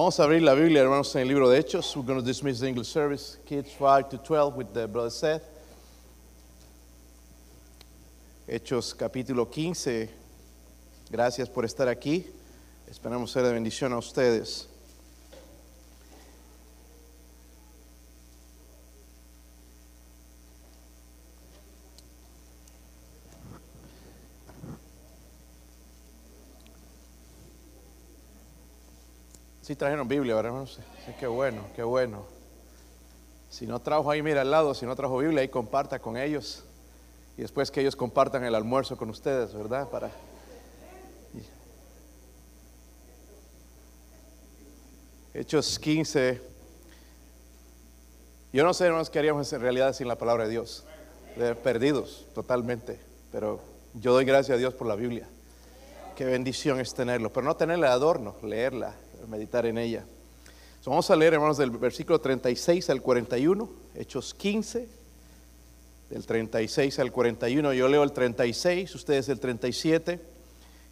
Vamos a abrir la Biblia, hermanos, en el libro de Hechos. We're going to dismiss the English service, kids 5 to 12 with the brother Seth. Hechos capítulo 15. Gracias por estar aquí. Esperamos ser de bendición a ustedes. Sí trajeron Biblia, ¿verdad, hermanos? Sí, qué bueno, qué bueno. Si no trajo ahí, mira al lado, si no trajo Biblia, ahí comparta con ellos. Y después que ellos compartan el almuerzo con ustedes, ¿verdad? Para... Hechos 15. Yo no sé, hermanos, qué haríamos en realidad sin la palabra de Dios. Perdidos totalmente. Pero yo doy gracias a Dios por la Biblia. Qué bendición es tenerlo. Pero no tenerla de adorno, leerla, meditar en ella. So, vamos a leer, hermanos, del versículo 36 al 41, Hechos 15, del 36 al 41. Yo leo el 36, ustedes el 37,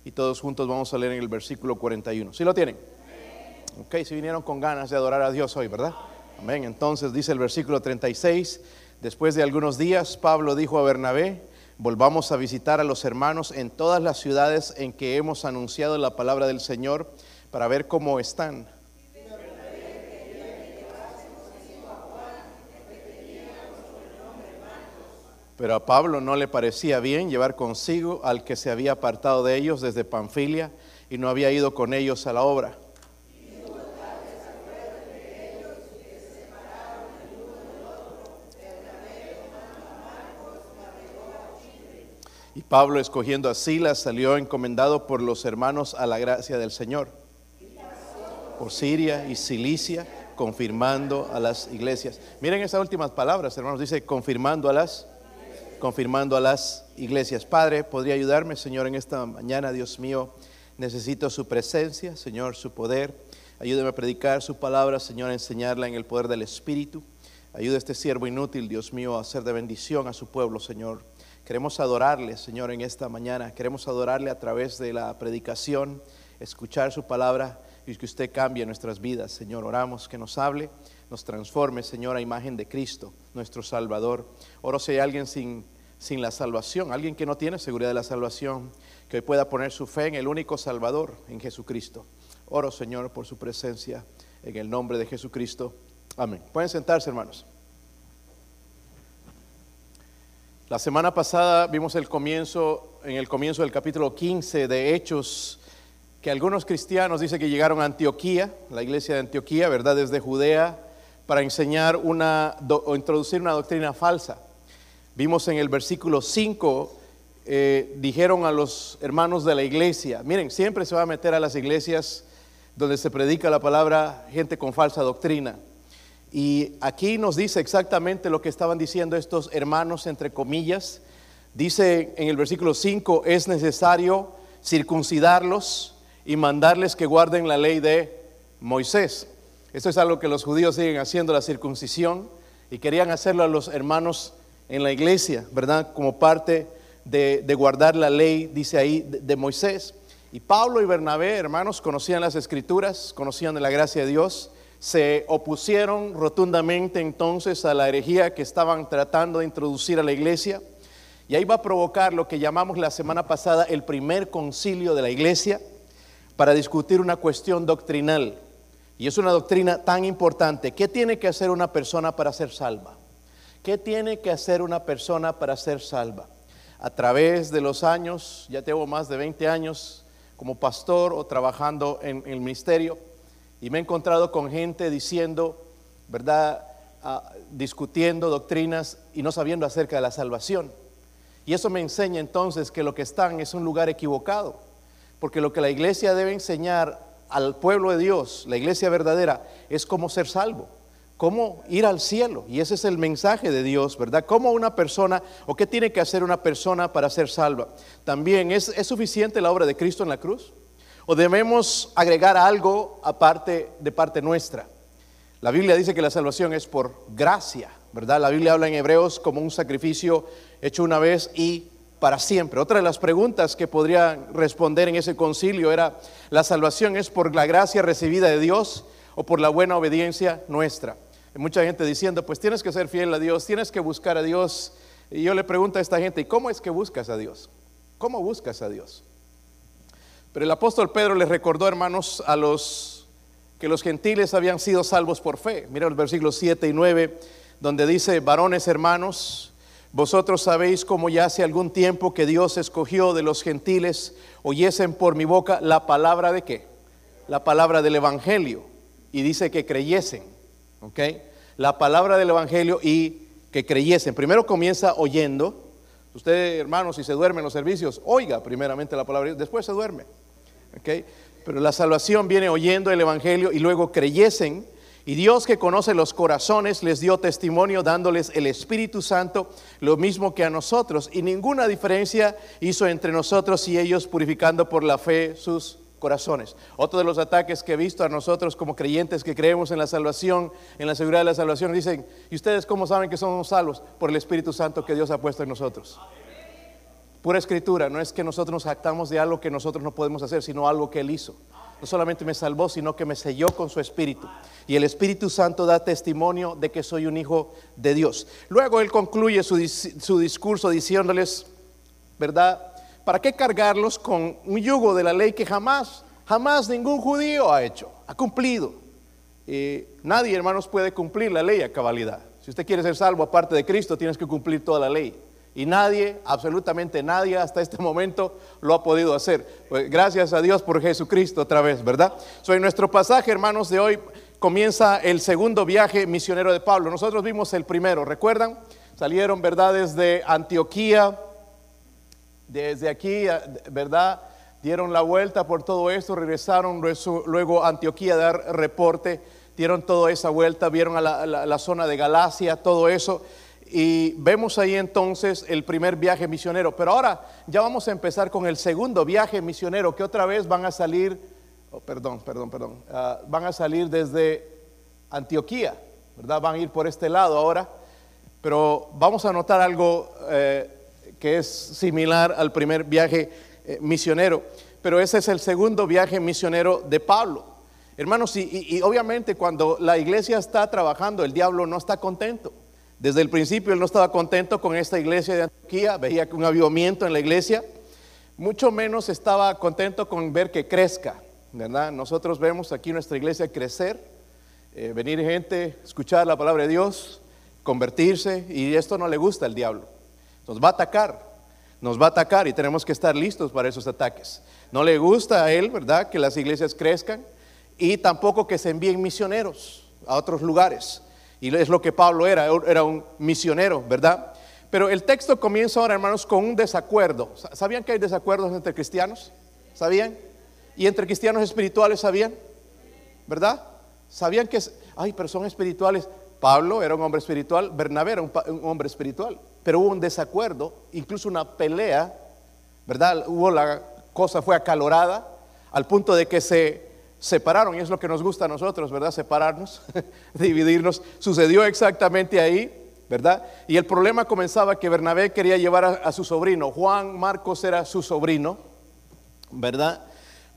y todos juntos vamos a leer en el versículo 41. ¿Sí lo tienen? Ok, si vinieron con ganas de adorar a Dios hoy, ¿verdad? Amén. Entonces dice el versículo 36, después de algunos días, Pablo dijo a Bernabé, volvamos a visitar a los hermanos en todas las ciudades en que hemos anunciado la palabra del Señor para ver cómo están. Pero a Pablo no le parecía bien llevar consigo al que se había apartado de ellos desde Panfilia y no había ido con ellos a la obra. Y Pablo, escogiendo a Silas, salió encomendado por los hermanos a la gracia del Señor. Por Siria y Cilicia, confirmando a las iglesias. Miren esas últimas palabras, hermanos. Dice, confirmando a las, confirmando a las iglesias. Padre, ¿podría ayudarme, Señor, en esta mañana, Dios mío? Necesito su presencia, Señor, su poder. Ayúdeme a predicar su palabra, Señor, a enseñarla en el poder del Espíritu. Ayude a este siervo inútil, Dios mío, a hacer de bendición a su pueblo, Señor. Queremos adorarle, Señor, en esta mañana. Queremos adorarle a través de la predicación, escuchar su palabra y que usted cambie nuestras vidas, Señor. Oramos que nos hable, nos transforme, Señor, a imagen de Cristo, nuestro Salvador. Oro si hay alguien sin, sin la salvación, alguien que no tiene seguridad de la salvación, que hoy pueda poner su fe en el único Salvador, en Jesucristo. Oro, Señor, por su presencia, en el nombre de Jesucristo. Amén. Pueden sentarse, hermanos. La semana pasada vimos el comienzo, en el comienzo del capítulo 15 de Hechos, que algunos cristianos dicen que llegaron a Antioquía, la iglesia de Antioquía, ¿verdad? Desde Judea, para enseñar una o introducir una doctrina falsa. Vimos en el versículo 5, eh, dijeron a los hermanos de la iglesia, miren, siempre se va a meter a las iglesias donde se predica la palabra gente con falsa doctrina. Y aquí nos dice exactamente lo que estaban diciendo estos hermanos, entre comillas. Dice en el versículo 5, es necesario circuncidarlos y mandarles que guarden la ley de Moisés. Esto es algo que los judíos siguen haciendo, la circuncisión, y querían hacerlo a los hermanos en la iglesia, ¿verdad? Como parte de, guardar la ley, dice ahí, de, de Moisés. Y Pablo y Bernabé, hermanos, conocían las escrituras, conocían de la gracia de Dios se opusieron rotundamente entonces a la herejía que estaban tratando de introducir a la iglesia. Y ahí va a provocar lo que llamamos la semana pasada el primer concilio de la iglesia para discutir una cuestión doctrinal. Y es una doctrina tan importante. ¿Qué tiene que hacer una persona para ser salva? ¿Qué tiene que hacer una persona para ser salva? A través de los años, ya tengo más de 20 años como pastor o trabajando en el ministerio, y me he encontrado con gente diciendo, ¿verdad? Ah, discutiendo doctrinas y no sabiendo acerca de la salvación. Y eso me enseña entonces que lo que están es un lugar equivocado. Porque lo que la iglesia debe enseñar al pueblo de Dios, la iglesia verdadera, es cómo ser salvo, cómo ir al cielo. Y ese es el mensaje de Dios, ¿verdad? ¿Cómo una persona, o qué tiene que hacer una persona para ser salva? También, ¿es, ¿es suficiente la obra de Cristo en la cruz? ¿O debemos agregar algo aparte de parte nuestra? La Biblia dice que la salvación es por gracia, ¿verdad? La Biblia habla en Hebreos como un sacrificio hecho una vez y para siempre. Otra de las preguntas que podría responder en ese concilio era, ¿la salvación es por la gracia recibida de Dios o por la buena obediencia nuestra. Hay mucha gente diciendo, pues tienes que ser fiel a Dios, tienes que buscar a Dios. Y yo le pregunto a esta gente, ¿y cómo es que buscas a Dios? ¿Cómo buscas a Dios? Pero el apóstol Pedro les recordó, hermanos, a los que los gentiles habían sido salvos por fe. Mira los versículos 7 y 9, donde dice, varones hermanos, vosotros sabéis como ya hace algún tiempo que Dios escogió de los gentiles, oyesen por mi boca la palabra de qué? La palabra del Evangelio. Y dice que creyesen, ¿ok? La palabra del Evangelio y que creyesen. Primero comienza oyendo. Usted, hermanos, si se duerme en los servicios, oiga primeramente la palabra, después se duerme. ¿ok? Pero la salvación viene oyendo el Evangelio y luego creyesen. Y Dios que conoce los corazones les dio testimonio dándoles el Espíritu Santo, lo mismo que a nosotros. Y ninguna diferencia hizo entre nosotros y ellos purificando por la fe sus corazones. Otro de los ataques que he visto a nosotros como creyentes que creemos en la salvación, en la seguridad de la salvación, dicen, ¿y ustedes cómo saben que somos salvos? Por el Espíritu Santo que Dios ha puesto en nosotros. Pura escritura, no es que nosotros nos actamos de algo que nosotros no podemos hacer, sino algo que Él hizo. No solamente me salvó, sino que me selló con su Espíritu. Y el Espíritu Santo da testimonio de que soy un hijo de Dios. Luego Él concluye su, su discurso diciéndoles, ¿verdad? ¿Para qué cargarlos con un yugo de la ley que jamás, jamás ningún judío ha hecho, ha cumplido? nadie, hermanos, puede cumplir la ley a cabalidad. Si usted quiere ser salvo aparte de Cristo, tienes que cumplir toda la ley. Y nadie, absolutamente nadie hasta este momento lo ha podido hacer. Pues gracias a Dios por Jesucristo otra vez, ¿verdad? So, en nuestro pasaje, hermanos, de hoy comienza el segundo viaje misionero de Pablo. Nosotros vimos el primero, ¿recuerdan? Salieron, ¿verdad? Desde Antioquía, desde aquí, ¿verdad? Dieron la vuelta por todo esto, regresaron luego a Antioquía a dar reporte, dieron toda esa vuelta, vieron a la, zona de Galacia, todo eso. Y vemos ahí entonces el primer viaje misionero. Pero ahora ya vamos a empezar con el segundo viaje misionero, que otra vez van a salir, oh, perdón, perdón, perdón, ah, van a salir desde Antioquía, ¿verdad? Van a ir por este lado ahora. Pero vamos a notar algo eh, que es similar al primer viaje eh, misionero, pero ese es el segundo viaje misionero de Pablo. Hermanos, y, obviamente cuando la iglesia está trabajando, el diablo no está contento. Desde el principio él no estaba contento con esta iglesia de Antioquía, veía un avivamiento en la iglesia, mucho menos estaba contento con ver que crezca, ¿verdad? Nosotros vemos aquí nuestra iglesia crecer, eh, venir gente, escuchar la palabra de Dios, convertirse, y esto no le gusta al diablo. Nos va a atacar, nos va a atacar y tenemos que estar listos para esos ataques. No le gusta a él, ¿verdad?, que las iglesias crezcan y tampoco que se envíen misioneros a otros lugares. Y es lo que Pablo era, era un misionero, ¿verdad? Pero el texto comienza ahora, hermanos, con un desacuerdo. ¿Sabían que hay desacuerdos entre cristianos? ¿Sabían? Y entre cristianos espirituales, ¿sabían? ¿Verdad? ¿Sabían que, ay, pero son espirituales? Pablo era un hombre espiritual, Bernabé era un, hombre espiritual, pero hubo un desacuerdo, incluso una pelea, ¿verdad? Hubo la cosa fue acalorada al punto de que se separaron y es lo que nos gusta a nosotros, ¿verdad? Separarnos, dividirnos. Sucedió exactamente ahí, ¿verdad? Y el problema comenzaba que Bernabé quería llevar a su sobrino, Juan Marcos era su sobrino, ¿verdad?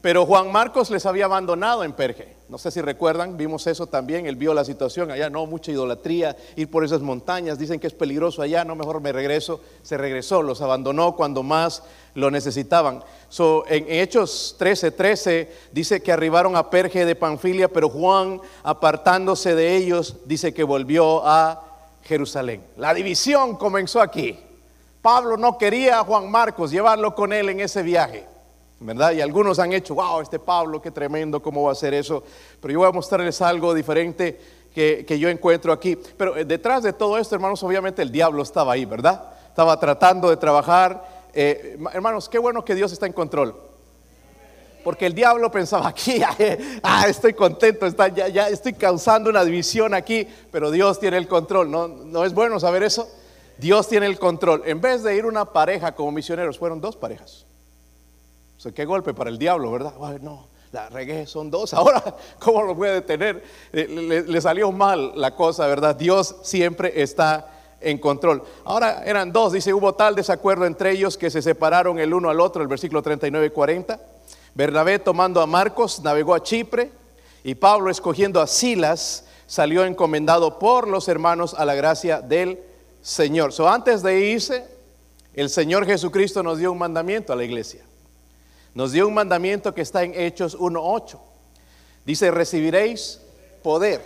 Pero Juan Marcos les había abandonado en Perge. No sé si recuerdan, vimos eso también, él vio la situación allá, no, mucha idolatría, ir por esas montañas, dicen que es peligroso allá, no, mejor me regreso. Se regresó, los abandonó cuando más lo necesitaban. So, en Hechos 13, 13 dice que arribaron a Perge de Panfilia, pero Juan, apartándose de ellos, dice que volvió a Jerusalén. La división comenzó aquí. Pablo no quería a Juan Marcos llevarlo con él en ese viaje. ¿Verdad? Y algunos han hecho, wow, este Pablo, qué tremendo, ¿cómo va a hacer eso? Pero yo voy a mostrarles algo diferente que, yo encuentro aquí. Pero eh, detrás de todo esto, hermanos, obviamente el diablo estaba ahí, ¿verdad? Estaba tratando de trabajar. Eh, hermanos, qué bueno que Dios está en control. Porque el diablo pensaba aquí, ah, estoy contento, está, ya, ya estoy causando una división aquí, pero Dios tiene el control. ¿No, ¿No es bueno saber eso? Dios tiene el control. En vez de ir una pareja como misioneros, fueron dos parejas qué golpe para el diablo, ¿verdad? no, la regué, son dos. Ahora, ¿cómo lo voy a detener? Eh, le, salió mal la cosa, ¿verdad? Dios siempre está en control. Ahora eran dos, dice, hubo tal desacuerdo entre ellos que se separaron el uno al otro, el versículo 39 y 40. Bernabé tomando a Marcos navegó a Chipre Y Pablo, escogiendo a Silas, salió encomendado por los hermanos a la gracia del Señor. So, antes de irse, el Señor Jesucristo nos dio un mandamiento a la iglesia. Nos dio un mandamiento que está en Hechos 1.8. Dice, recibiréis poder.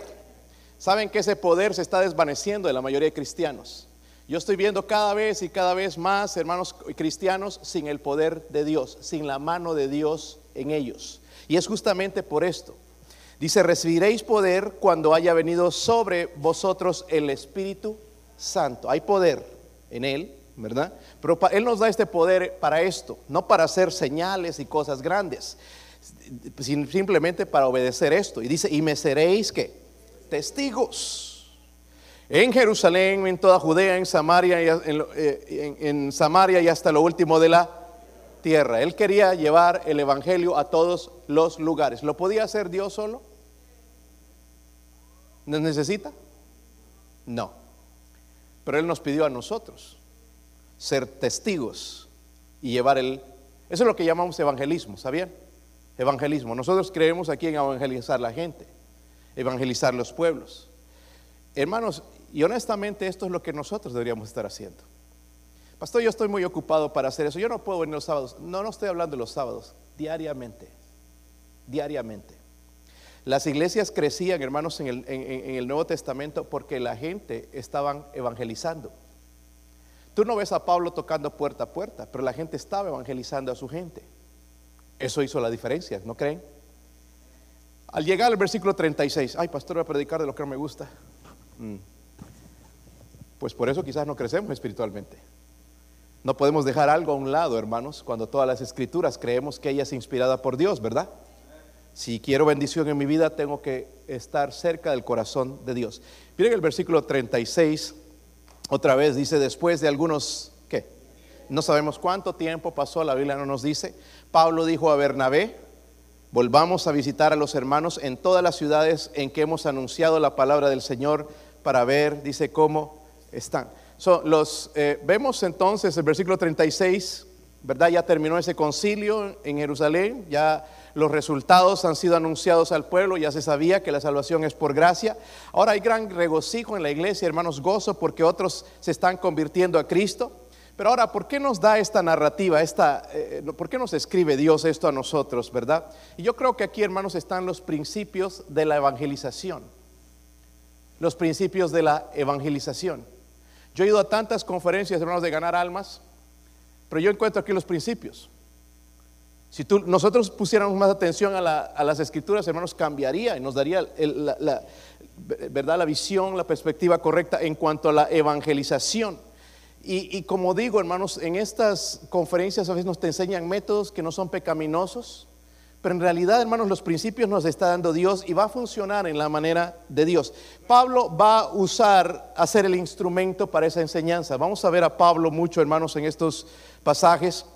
Saben que ese poder se está desvaneciendo de la mayoría de cristianos. Yo estoy viendo cada vez y cada vez más hermanos cristianos sin el poder de Dios, sin la mano de Dios en ellos. Y es justamente por esto. Dice, recibiréis poder cuando haya venido sobre vosotros el Espíritu Santo. Hay poder en Él, ¿verdad? Pero Él nos da este poder para esto, no para hacer señales y cosas grandes, simplemente para obedecer esto. Y dice, y me seréis que testigos en Jerusalén, en toda Judea, en Samaria, eh, en, Samaria y hasta lo último de la tierra. Él quería llevar el Evangelio a todos los lugares. ¿Lo podía hacer Dios solo? ¿Nos necesita? No. Pero Él nos pidió a nosotros ser testigos y llevar el... Eso es lo que llamamos evangelismo, ¿sabían? Evangelismo. Nosotros creemos aquí en evangelizar la gente, evangelizar los pueblos. Hermanos, y honestamente esto es lo que nosotros deberíamos estar haciendo. Pastor, yo estoy muy ocupado para hacer eso. Yo no puedo venir los sábados. No, no estoy hablando de los sábados. Diariamente. Diariamente. Las iglesias crecían, hermanos, en el, en el Nuevo Testamento porque la gente estaban evangelizando. Tú no ves a Pablo tocando puerta a puerta, pero la gente estaba evangelizando a su gente. Eso hizo la diferencia, ¿no creen? Al llegar al versículo 36, ay, pastor, voy a predicar de lo que no me gusta. Mm. Pues por eso quizás no crecemos espiritualmente. No podemos dejar algo a un lado, hermanos, cuando todas las escrituras creemos que ella es inspirada por Dios, ¿verdad? Si quiero bendición en mi vida, tengo que estar cerca del corazón de Dios. Miren el versículo 36 otra vez dice, después de algunos, ¿qué? No sabemos cuánto tiempo pasó, la Biblia no nos dice. Pablo dijo a Bernabé, volvamos a visitar a los hermanos en todas las ciudades en que hemos anunciado la palabra del Señor para ver, dice, cómo están. los, eh, vemos entonces el versículo 36, ¿verdad? Ya terminó ese concilio en Jerusalén, ya los resultados han sido anunciados al pueblo, ya se sabía que la salvación es por gracia. Ahora hay gran regocijo en la iglesia, hermanos, gozo porque otros se están convirtiendo a Cristo. Pero ahora, ¿por qué nos da esta narrativa? Esta, eh, ¿Por qué nos escribe Dios esto a nosotros, verdad? Y yo creo que aquí, hermanos, están los principios de la evangelización. Los principios de la evangelización. Yo he ido a tantas conferencias, hermanos, de ganar almas, pero yo encuentro aquí los principios. Si nosotros pusiéramos más atención a, las escrituras, hermanos, cambiaría y nos daría la, ¿verdad? la visión, la perspectiva correcta en cuanto a la evangelización. Y, como digo, hermanos, en estas conferencias a veces nos te enseñan métodos que no son pecaminosos, pero en realidad, hermanos, los principios nos está dando Dios y va a funcionar en la manera de Dios. Pablo va a usar, a ser el instrumento para esa enseñanza. Vamos a ver a Pablo mucho, hermanos, en estos pasajes.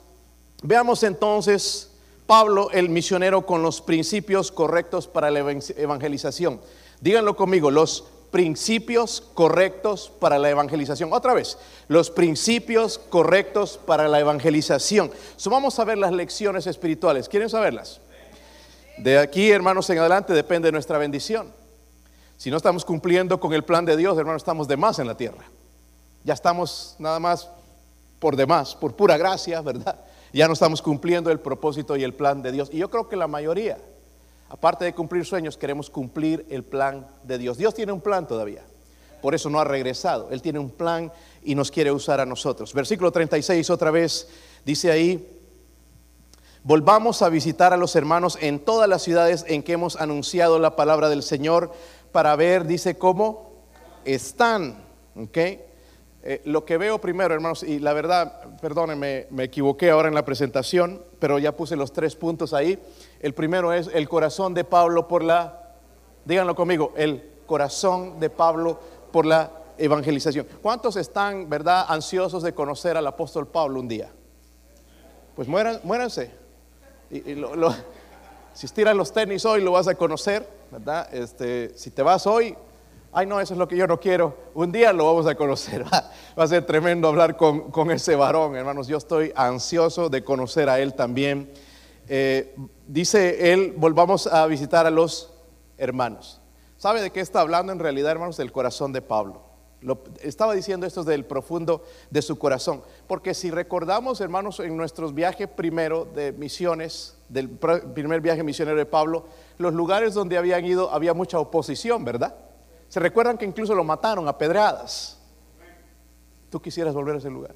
Veamos entonces Pablo, el misionero, con los principios correctos para la evangelización. Díganlo conmigo, los principios correctos para la evangelización. Otra vez, los principios correctos para la evangelización. vamos a ver las lecciones espirituales. ¿Quieren saberlas? De aquí, hermanos, en adelante depende de nuestra bendición. Si no estamos cumpliendo con el plan de Dios, hermanos, estamos de más en la tierra. Ya estamos nada más por demás, por pura gracia, ¿verdad? Ya no estamos cumpliendo el propósito y el plan de Dios. Y yo creo que la mayoría, aparte de cumplir sueños, queremos cumplir el plan de Dios. Dios tiene un plan todavía. Por eso no ha regresado. Él tiene un plan y nos quiere usar a nosotros. Versículo 36 otra vez dice ahí, volvamos a visitar a los hermanos en todas las ciudades en que hemos anunciado la palabra del Señor para ver, dice, cómo están. ¿ok?, eh, lo que veo primero, hermanos, y la verdad, perdónenme, me equivoqué ahora en la presentación, pero ya puse los tres puntos ahí. El primero es el corazón de Pablo por la, díganlo conmigo, el corazón de Pablo por la evangelización. ¿Cuántos están, verdad, ansiosos de conocer al apóstol Pablo un día? Pues mueran, muéranse. Y, si estiran los tenis hoy, lo vas a conocer, ¿verdad? Este, si te vas hoy, ay no, eso es lo que yo no quiero, un día lo vamos a conocer. Va a ser tremendo hablar con, ese varón, hermanos. Yo estoy ansioso de conocer a él también. Eh, dice él, volvamos a visitar a los hermanos. ¿Sabe de qué está hablando en realidad, hermanos? Del corazón de Pablo. Lo, estaba diciendo esto del profundo de su corazón. Porque si recordamos, hermanos, en nuestros viajes primero de misiones, del primer viaje misionero de Pablo, los lugares donde habían ido había mucha oposición, ¿verdad? Se recuerdan que incluso lo mataron a pedradas. Tú quisieras volver a ese lugar.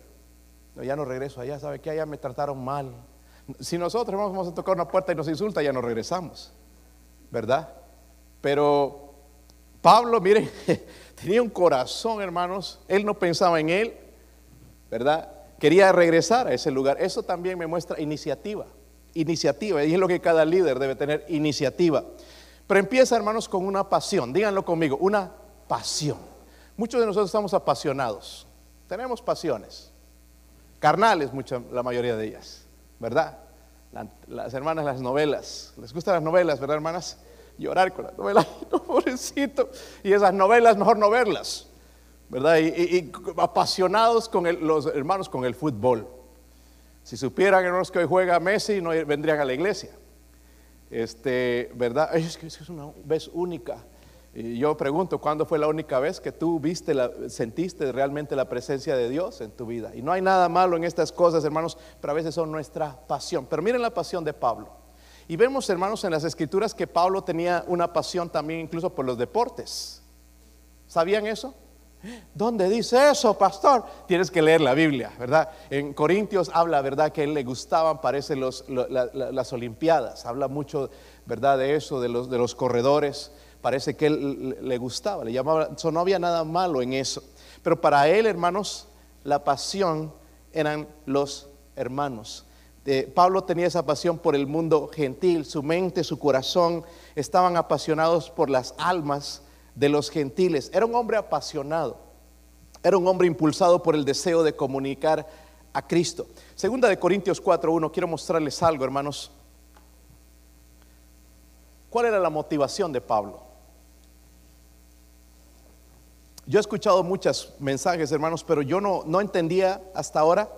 No, ya no regreso allá, ¿sabe qué? Allá me trataron mal. Si nosotros vamos a tocar una puerta y nos insulta, ya no regresamos, ¿verdad? Pero Pablo, miren, tenía un corazón, hermanos. Él no pensaba en él, ¿verdad? Quería regresar a ese lugar. Eso también me muestra iniciativa. Iniciativa. Y es lo que cada líder debe tener, iniciativa. Pero empieza, hermanos, con una pasión. Díganlo conmigo, una pasión. Muchos de nosotros estamos apasionados. Tenemos pasiones. Carnales, mucha, la mayoría de ellas. ¿Verdad? las hermanas, las novelas. ¿Les gustan las novelas, verdad, hermanas? llorar con las novelas, pobrecito. Y esas novelas, mejor no verlas, ¿verdad? Y, apasionados con los hermanos con el fútbol. Si supieran, hermanos, que hoy juega Messi, no vendrían a la iglesia. Este, ¿verdad? Es que es una vez única. Y yo pregunto, ¿cuándo fue la única vez que tú viste, sentiste realmente la presencia de Dios en tu vida? Y no hay nada malo en estas cosas, hermanos, pero a veces son nuestra pasión. Pero miren la pasión de Pablo. Y vemos, hermanos, en las escrituras que Pablo tenía una pasión también incluso por los deportes. ¿Sabían eso? ¿Dónde dice eso, pastor? Tienes que leer la Biblia, ¿verdad? En Corintios habla, ¿verdad? Que a él le gustaban, parece, los, las Olimpiadas. Habla mucho, ¿verdad? De eso, de los, de los corredores. Parece que él le gustaba, le llamaba. no había nada malo en eso. Pero para él, hermanos, la pasión eran los hermanos. Pablo tenía esa pasión por el mundo gentil, su mente, su corazón estaban apasionados por las almas de los gentiles. Era un hombre apasionado, era un hombre impulsado por el deseo de comunicar a Cristo. Segunda de Corintios 4.1, quiero mostrarles algo, hermanos. ¿Cuál era la motivación de Pablo? Yo he escuchado muchos mensajes, hermanos, pero yo no, no entendía hasta ahora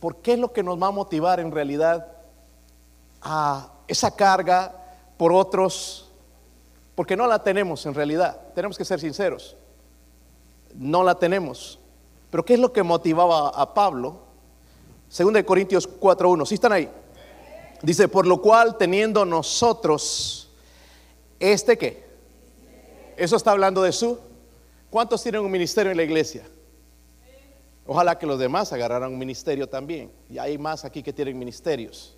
¿por qué es lo que nos va a motivar en realidad a esa carga por otros? Porque no la tenemos en realidad, tenemos que ser sinceros, no la tenemos. Pero ¿qué es lo que motivaba a Pablo? Según de Corintios 4.1, ¿sí están ahí? Dice, por lo cual teniendo nosotros este qué? Eso está hablando de su. ¿Cuántos tienen un ministerio en la iglesia? Ojalá que los demás agarraran un ministerio también. Y hay más aquí que tienen ministerios.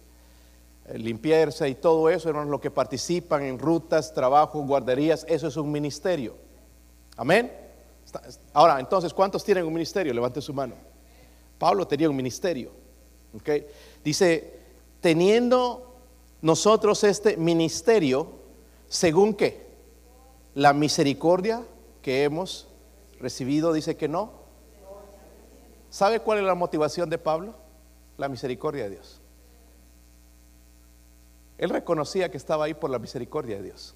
Eh, limpiarse y todo eso, hermanos, lo que participan en rutas, trabajos, guarderías, eso es un ministerio. Amén. Ahora, entonces, ¿cuántos tienen un ministerio? Levante su mano. Pablo tenía un ministerio. ¿okay? Dice, teniendo nosotros este ministerio, según qué? La misericordia que hemos recibido, dice que no, ¿Sabe cuál es la motivación de Pablo? La misericordia de Dios. Él reconocía que estaba ahí por la misericordia de Dios.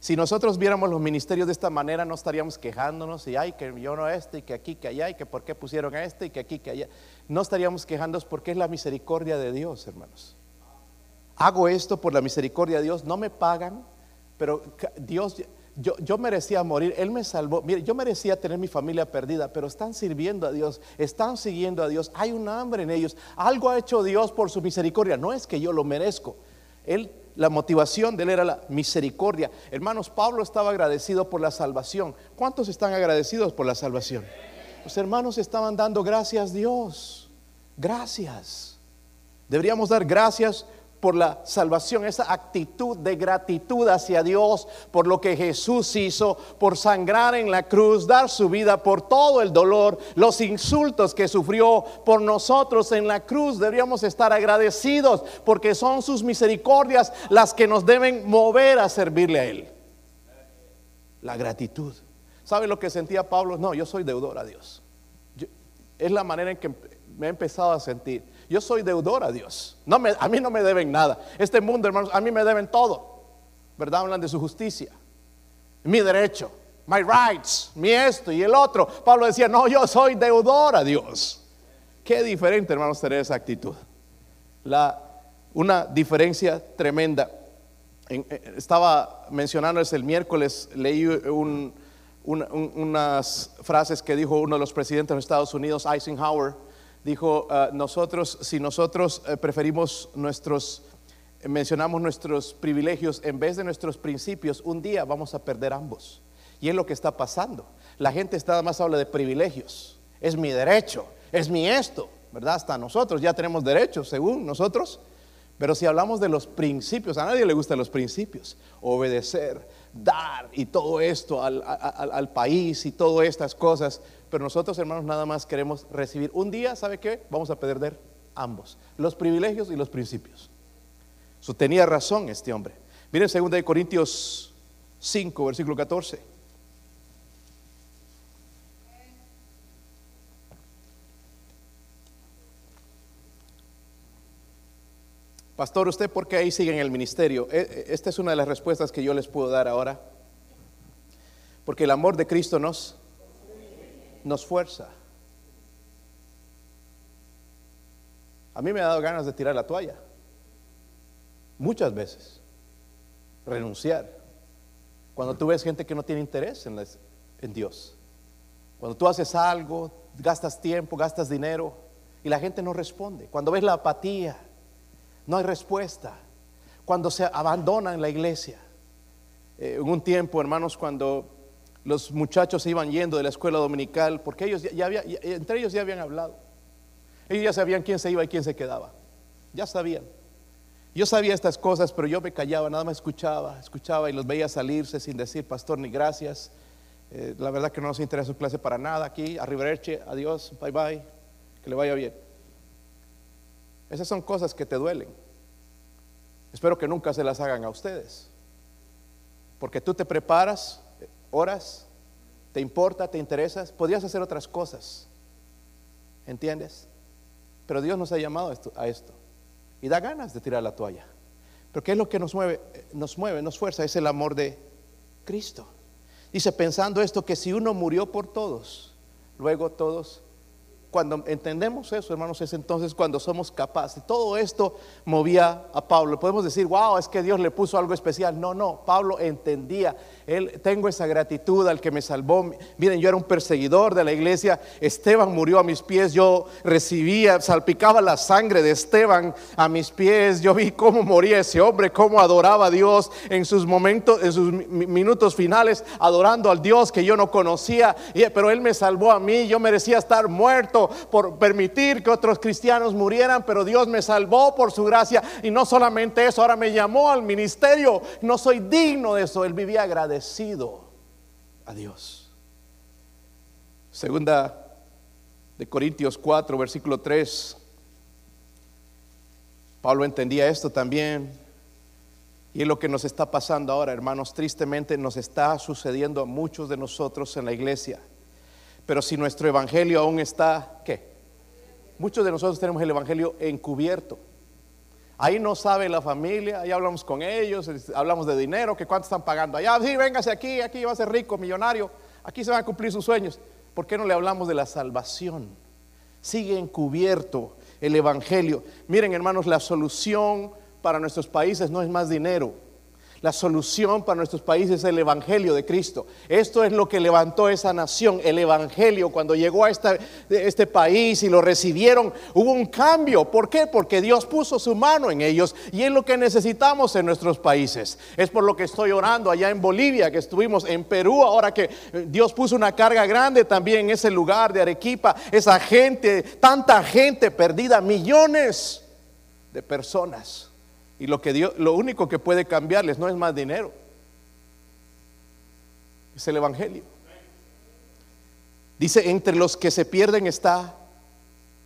Si nosotros viéramos los ministerios de esta manera, no estaríamos quejándonos y ay, que yo no este y que aquí, que allá y que por qué pusieron a este y que aquí, que allá. No estaríamos quejándonos porque es la misericordia de Dios, hermanos. Hago esto por la misericordia de Dios, no me pagan, pero Dios yo, merecía morir, Él me salvó. Mire, yo merecía tener mi familia perdida, pero están sirviendo a Dios, están siguiendo a Dios. Hay un hambre en ellos. Algo ha hecho Dios por su misericordia. No es que yo lo merezco. Él, la motivación de él era la misericordia. Hermanos, Pablo estaba agradecido por la salvación. ¿Cuántos están agradecidos por la salvación? Los hermanos estaban dando gracias a Dios. Gracias. Deberíamos dar gracias por la salvación, esa actitud de gratitud hacia Dios por lo que Jesús hizo, por sangrar en la cruz, dar su vida por todo el dolor, los insultos que sufrió por nosotros en la cruz. Deberíamos estar agradecidos porque son sus misericordias las que nos deben mover a servirle a Él. La gratitud. ¿Sabe lo que sentía Pablo? No, yo soy deudor a Dios. es la manera en que me he empezado a sentir. Yo soy deudor a Dios. No me, a mí no me deben nada. Este mundo, hermanos, a mí me deben todo. ¿Verdad? Hablan de su justicia. Mi derecho. My rights. Mi esto y el otro. Pablo decía, no, yo soy deudor a Dios. Qué diferente, hermanos, tener esa actitud. La, una diferencia tremenda. eh, estaba mencionándoles el miércoles, leí unas frases que dijo uno de los presidentes de Estados Unidos, Eisenhower, dijo, ah, nosotros, si nosotros eh, preferimos nuestros, mencionamos nuestros privilegios en vez de nuestros principios, un día vamos a perder ambos. Y es lo que está pasando. La gente está más habla de privilegios. Es mi derecho, es mi esto, ¿verdad? Hasta nosotros ya tenemos derechos, según nosotros. Pero si hablamos de los principios, a nadie le gustan los principios. Obedecer, dar y todo esto al, al país y todas estas cosas. Pero nosotros, hermanos, nada más queremos recibir. Un día, ¿sabe qué? Vamos a perder ambos, los privilegios y los principios. Tenía razón este hombre. Miren 2 Corintios 5, versículo 14. Pastor, ¿usted por qué ahí sigue en el ministerio? E, e, esta es una de las respuestas que yo les puedo dar ahora. Porque el amor de Cristo nos, nos fuerza. A mí me ha dado ganas de tirar la toalla. Muchas veces. Renunciar. Cuando tú ves gente que no tiene interés en, Dios. Cuando tú haces algo, gastas tiempo, gastas dinero y la gente no responde. Cuando ves la apatía no hay respuesta. Cuando se abandona en la iglesia. Eh, en un tiempo, hermanos, cuando los muchachos se iban yendo de la escuela dominical, porque ellos ya, entre ellos ya habían hablado. Ellos ya sabían quién se iba y quién se quedaba. Ya sabían. Yo sabía estas cosas, pero yo me callaba, nada más escuchaba, escuchaba y los veía salirse sin decir, pastor, ni gracias. Eh, la verdad que no nos interesa su clase para nada aquí. Arrivederci, adiós, bye bye, que le vaya bien. Esas son cosas que te duelen. Espero que nunca se las hagan a ustedes. Porque tú te preparas, oras, te importa, te interesas, podrías hacer otras cosas. ¿Entiendes? Pero Dios nos ha llamado a esto, Y da ganas de tirar la toalla. Pero ¿qué es lo que nos mueve? Nos mueve, nos fuerza, es el amor de Cristo. Dice, pensando esto, que si uno murió por todos, luego todos cuando entendemos eso, hermanos, es entonces cuando somos capaces. Todo esto movía a Pablo. Podemos decir, wow, es que Dios le puso algo especial. No, no, Pablo entendía. Él, tengo esa gratitud al que me salvó. Miren, yo era un perseguidor de la iglesia. Esteban murió a mis pies. Yo recibía, salpicaba la sangre de Esteban a mis pies. Yo vi cómo moría ese hombre, cómo adoraba a Dios en sus momentos, en sus minutos finales, adorando al Dios que yo no conocía. Pero Él me salvó a mí. Yo merecía estar muerto por permitir que otros cristianos murieran, pero Dios me salvó por su gracia. Y no solamente eso, ahora me llamó al ministerio. No soy digno de eso. Él vivía agradecido a Dios. Segunda de Corintios 4, versículo 3. Pablo entendía esto también. Y es lo que nos está pasando ahora, hermanos. Tristemente nos está sucediendo a muchos de nosotros en la iglesia. Pero si nuestro evangelio aún está, ¿qué? Muchos de nosotros tenemos el evangelio encubierto. Ahí no sabe la familia, ahí hablamos con ellos, hablamos de dinero, que cuánto están pagando allá. Sí, véngase aquí, aquí va a ser rico, millonario, aquí se van a cumplir sus sueños. ¿Por qué no le hablamos de la salvación? Sigue encubierto el evangelio. Miren, hermanos, la solución para nuestros países no es más dinero. La solución para nuestros países es el Evangelio de Cristo. Esto es lo que levantó esa nación, el Evangelio. Cuando llegó a este país y lo recibieron, hubo un cambio. ¿Por qué? Porque Dios puso su mano en ellos y es lo que necesitamos en nuestros países. Es por lo que estoy orando allá en Bolivia, que estuvimos en Perú, ahora que Dios puso una carga grande también en ese lugar de Arequipa. Esa gente, tanta gente perdida, millones de personas y lo, que Dios, lo único que puede cambiarles no es más dinero, es el Evangelio. Dice, entre los que se pierden está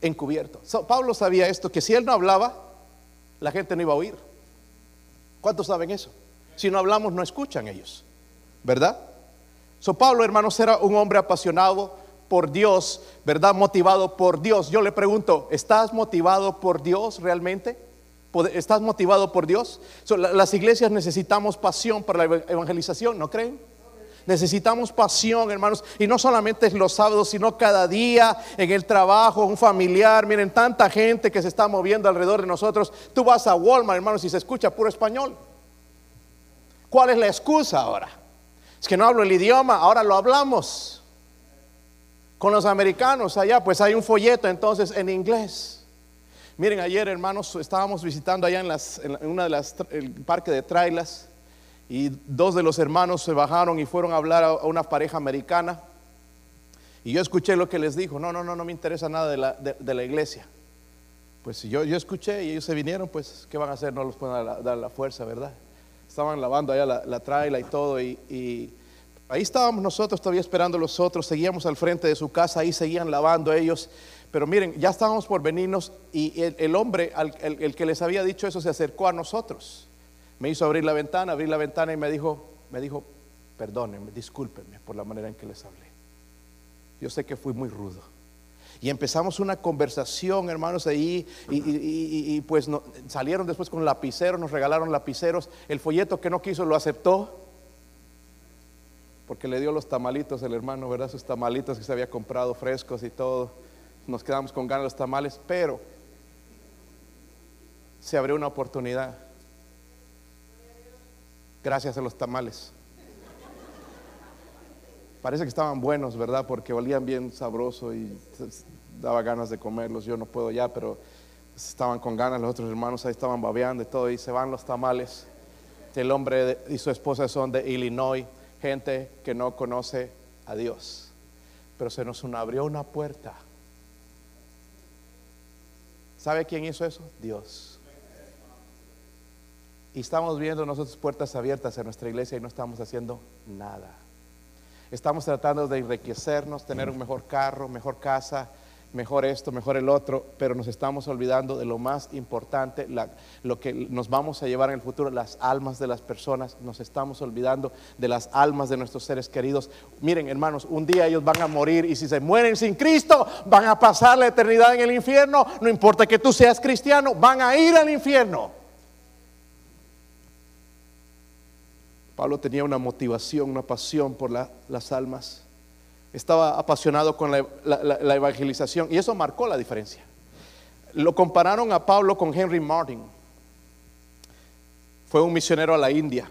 encubierto. Pablo sabía esto, que si él no hablaba, la gente no iba a oír. ¿Cuántos saben eso? Si no hablamos, no escuchan ellos, ¿verdad? So, Pablo, hermanos, era un hombre apasionado por Dios, ¿verdad? Motivado por Dios. Yo le pregunto, ¿estás motivado por Dios realmente? ¿Estás motivado por Dios? las iglesias necesitamos pasión para la evangelización, ¿no creen? Necesitamos pasión, hermanos, y no solamente los sábados, sino cada día en el trabajo, un familiar. Miren, tanta gente que se está moviendo alrededor de nosotros. Tú vas a Walmart, hermanos, y se escucha puro español. ¿Cuál es la excusa ahora? Es que no hablo el idioma, ahora lo hablamos. Con los americanos allá, pues hay un folleto entonces en inglés. Miren, ayer hermanos, estábamos visitando allá en, las, una de las, el parque de trailas y dos de los hermanos se bajaron y fueron a hablar a una pareja americana. Y yo escuché lo que les dijo, no, no, no, no me interesa nada de la, de, la iglesia. Pues yo, yo escuché y ellos se vinieron, pues, ¿qué van a hacer? No los pueden dar, la, fuerza, ¿verdad? Estaban lavando allá la, la traila y todo y, y ahí estábamos nosotros todavía esperando los otros, seguíamos al frente de su casa, ahí seguían lavando ellos pero miren, ya estábamos por venirnos y el, hombre, el, que les había dicho eso, se acercó a nosotros. Me hizo abrir la ventana, abrir la ventana y me dijo, me dijo, perdónenme, discúlpenme por la manera en que les hablé. Yo sé que fui muy rudo. Y empezamos una conversación, hermanos, ahí, y, pues salieron después con lapiceros, nos regalaron lapiceros. El folleto que no quiso lo aceptó, porque le dio los tamalitos el hermano, ¿verdad? Sus tamalitos que se había comprado frescos y todo nos quedamos con ganas de los tamales, pero se abrió una oportunidad. Gracias a los tamales. Parece que estaban buenos, ¿verdad? Porque olían bien sabroso y daba ganas de comerlos. Yo no puedo ya, pero estaban con ganas. Los otros hermanos ahí estaban babeando y todo. Y se van los tamales. El hombre y su esposa son de Illinois, gente que no conoce a Dios. Pero se nos abrió una puerta ¿Sabe quién hizo eso? Dios. Y estamos viendo nosotros puertas abiertas en nuestra iglesia y no estamos haciendo nada. Estamos tratando de enriquecernos, tener un mejor carro, mejor casa, mejor esto, mejor el otro, pero nos estamos olvidando de lo más importante, lo que nos vamos a llevar en el futuro, las almas de las personas, nos estamos olvidando de las almas de nuestros seres queridos. Miren, hermanos, un día ellos van a morir y si se mueren sin Cristo, van a pasar la eternidad en el infierno, no importa que tú seas cristiano, van a ir al infierno. Pablo tenía una motivación, una pasión por las almas estaba apasionado con la, evangelización y eso marcó la diferencia. Lo compararon a Pablo con Henry Martin. Fue un misionero a la India.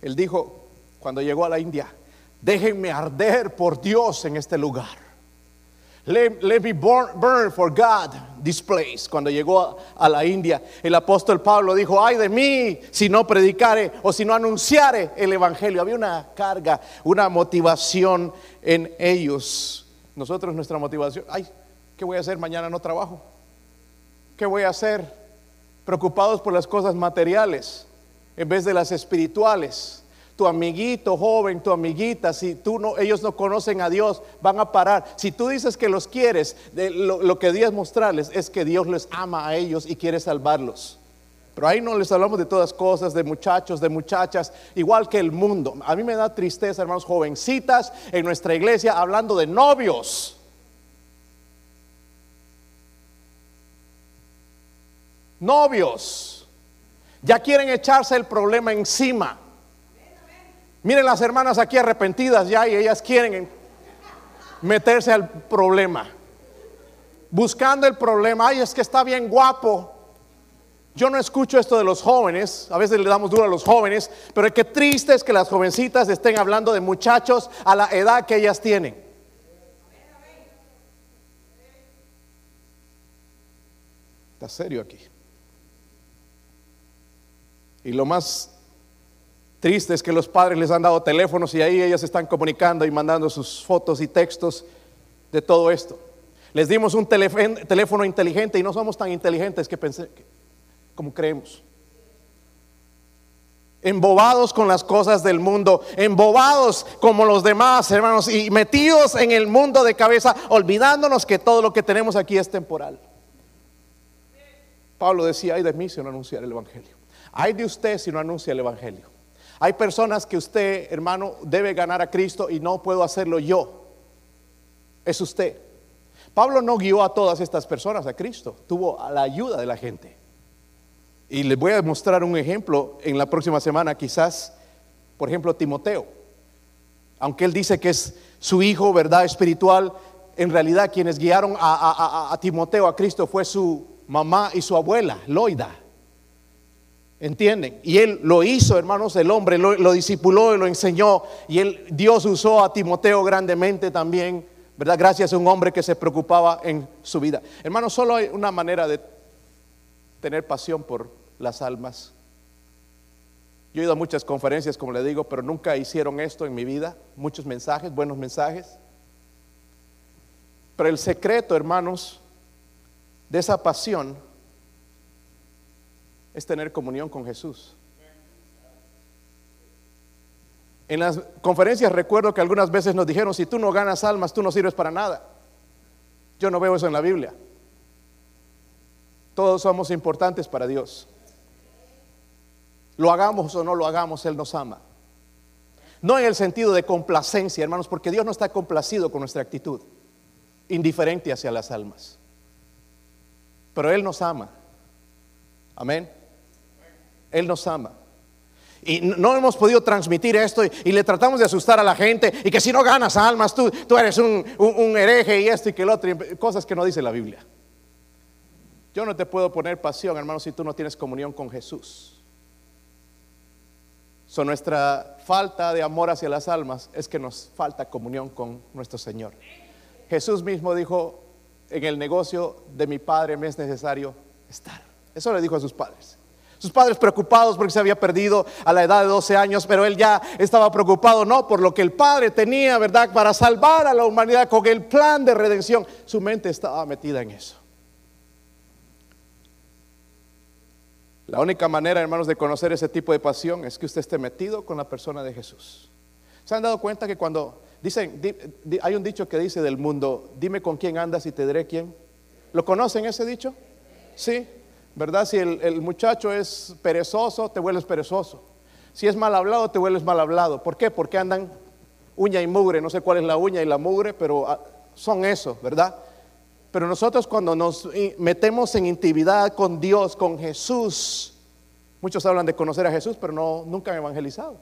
Él dijo, cuando llegó a la India, déjenme arder por Dios en este lugar. Let, me burn, for God this place. Cuando llegó a, la India, el apóstol Pablo dijo, ay de mí si no predicare o si no anunciare el Evangelio. Había una carga, una motivación en ellos. Nosotros nuestra motivación, ay, ¿qué voy a hacer? Mañana no trabajo. ¿Qué voy a hacer? Preocupados por las cosas materiales en vez de las espirituales tu amiguito joven, tu amiguita, si tú no, ellos no conocen a Dios, van a parar. Si tú dices que los quieres, lo, lo que debes mostrarles es que Dios les ama a ellos y quiere salvarlos. Pero ahí no les hablamos de todas cosas, de muchachos, de muchachas, igual que el mundo. A mí me da tristeza, hermanos, jovencitas en nuestra iglesia hablando de novios. Novios. Ya quieren echarse el problema encima. Miren las hermanas aquí arrepentidas ya y ellas quieren meterse al problema. Buscando el problema. Ay, es que está bien guapo. Yo no escucho esto de los jóvenes, a veces le damos duro a los jóvenes, pero qué triste es que las jovencitas estén hablando de muchachos a la edad que ellas tienen. Está serio aquí. Y lo más triste es que los padres les han dado teléfonos y ahí ellas están comunicando y mandando sus fotos y textos de todo esto. Les dimos un teléfono inteligente y no somos tan inteligentes que pensé, como creemos. Embobados con las cosas del mundo, embobados como los demás, hermanos, y metidos en el mundo de cabeza, olvidándonos que todo lo que tenemos aquí es temporal. Pablo decía, hay de mí si no anunciar el Evangelio. Hay de usted si no anuncia el Evangelio. Hay personas que usted, hermano, debe ganar a Cristo y no puedo hacerlo yo. Es usted. Pablo no guió a todas estas personas a Cristo, tuvo la ayuda de la gente. Y les voy a mostrar un ejemplo en la próxima semana, quizás, por ejemplo, Timoteo. Aunque él dice que es su hijo, verdad espiritual, en realidad quienes guiaron a, a Timoteo a Cristo fue su mamá y su abuela, Loida. ¿Entienden? Y él lo hizo, hermanos, el hombre lo, lo discipuló y lo enseñó. Y él, Dios usó a Timoteo grandemente también, ¿verdad? Gracias a un hombre que se preocupaba en su vida. Hermanos, solo hay una manera de tener pasión por las almas. Yo he ido a muchas conferencias, como le digo, pero nunca hicieron esto en mi vida. Muchos mensajes, buenos mensajes. Pero el secreto, hermanos, de esa pasión es tener comunión con Jesús. En las conferencias recuerdo que algunas veces nos dijeron, si tú no ganas almas, tú no sirves para nada. Yo no veo eso en la Biblia. Todos somos importantes para Dios. Lo hagamos o no lo hagamos, Él nos ama. No en el sentido de complacencia, hermanos, porque Dios no está complacido con nuestra actitud, indiferente hacia las almas. Pero Él nos ama. Amén. Él nos ama. Y no hemos podido transmitir esto y, le tratamos de asustar a la gente y que si no ganas almas, tú, tú eres un, un hereje y esto y que el otro, cosas que no dice la Biblia. Yo no te puedo poner pasión, hermano, si tú no tienes comunión con Jesús. So, nuestra falta de amor hacia las almas es que nos falta comunión con nuestro Señor. Jesús mismo dijo, en el negocio de mi Padre me es necesario estar. Eso le dijo a sus padres. Sus padres preocupados porque se había perdido a la edad de 12 años, pero él ya estaba preocupado no por lo que el Padre tenía, ¿verdad? Para salvar a la humanidad con el plan de redención. Su mente estaba metida en eso. La única manera, hermanos, de conocer ese tipo de pasión es que usted esté metido con la persona de Jesús. ¿Se han dado cuenta que cuando dicen, hay un dicho que dice del mundo, dime con quién andas y te diré quién? ¿Lo conocen ese dicho? Sí, ¿verdad? Si el, muchacho es perezoso, te vuelves perezoso. Si es mal hablado, te vuelves mal hablado. ¿Por qué? Porque andan uña y mugre, no sé cuál es la uña y la mugre, pero ah, son eso, ¿verdad? Pero nosotros cuando nos metemos en intimidad con Dios, con Jesús, muchos hablan de conocer a Jesús, pero no, nunca han evangelizado.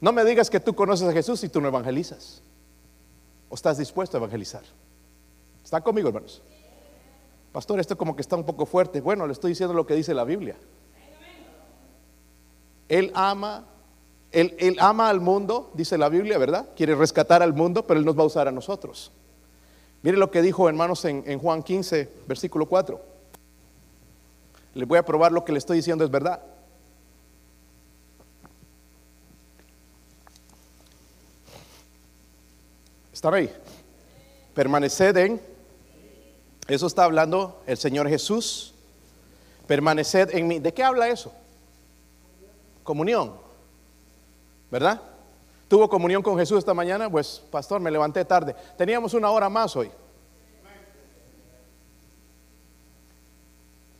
No me digas que tú conoces a Jesús si tú no evangelizas. ¿O estás dispuesto a evangelizar? ¿Está conmigo, hermanos? Pastor, esto como que está un poco fuerte. Bueno, le estoy diciendo lo que dice la Biblia. Él ama, él, ama al mundo, dice la Biblia, ¿verdad? Quiere rescatar al mundo, pero Él nos va a usar a nosotros. Mire lo que dijo, hermanos, en, Juan 15, versículo 4. Le voy a probar lo que le estoy diciendo es verdad. ¿Está ahí? Permaneced en, eso está hablando el Señor Jesús. Permaneced en mí. ¿De qué habla eso? Comunión. ¿Verdad? ¿Tuvo comunión con Jesús esta mañana? Pues, pastor, me levanté tarde. Teníamos una hora más hoy.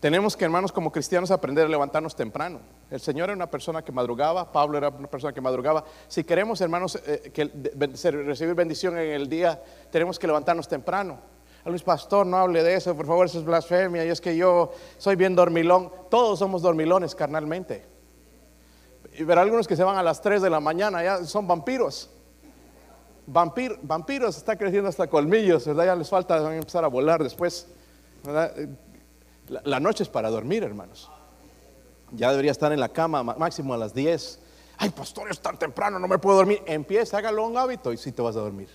Tenemos que, hermanos, como cristianos, aprender a levantarnos temprano. El Señor era una persona que madrugaba, Pablo era una persona que madrugaba. Si queremos, hermanos, eh, que recibir bendición en el día, tenemos que levantarnos temprano. Luis Pastor, no hable de eso, por favor, eso es blasfemia. Y es que yo soy bien dormilón. Todos somos dormilones carnalmente ver algunos que se van a las 3 de la mañana, ya son vampiros. vampiros está creciendo hasta colmillos, ¿verdad? Ya les falta, van a empezar a volar después. La, noche es para dormir, hermanos. Ya debería estar en la cama máximo a las 10. Ay, pastor, es tan temprano, no me puedo dormir. Empieza, hágalo un hábito y sí te vas a dormir.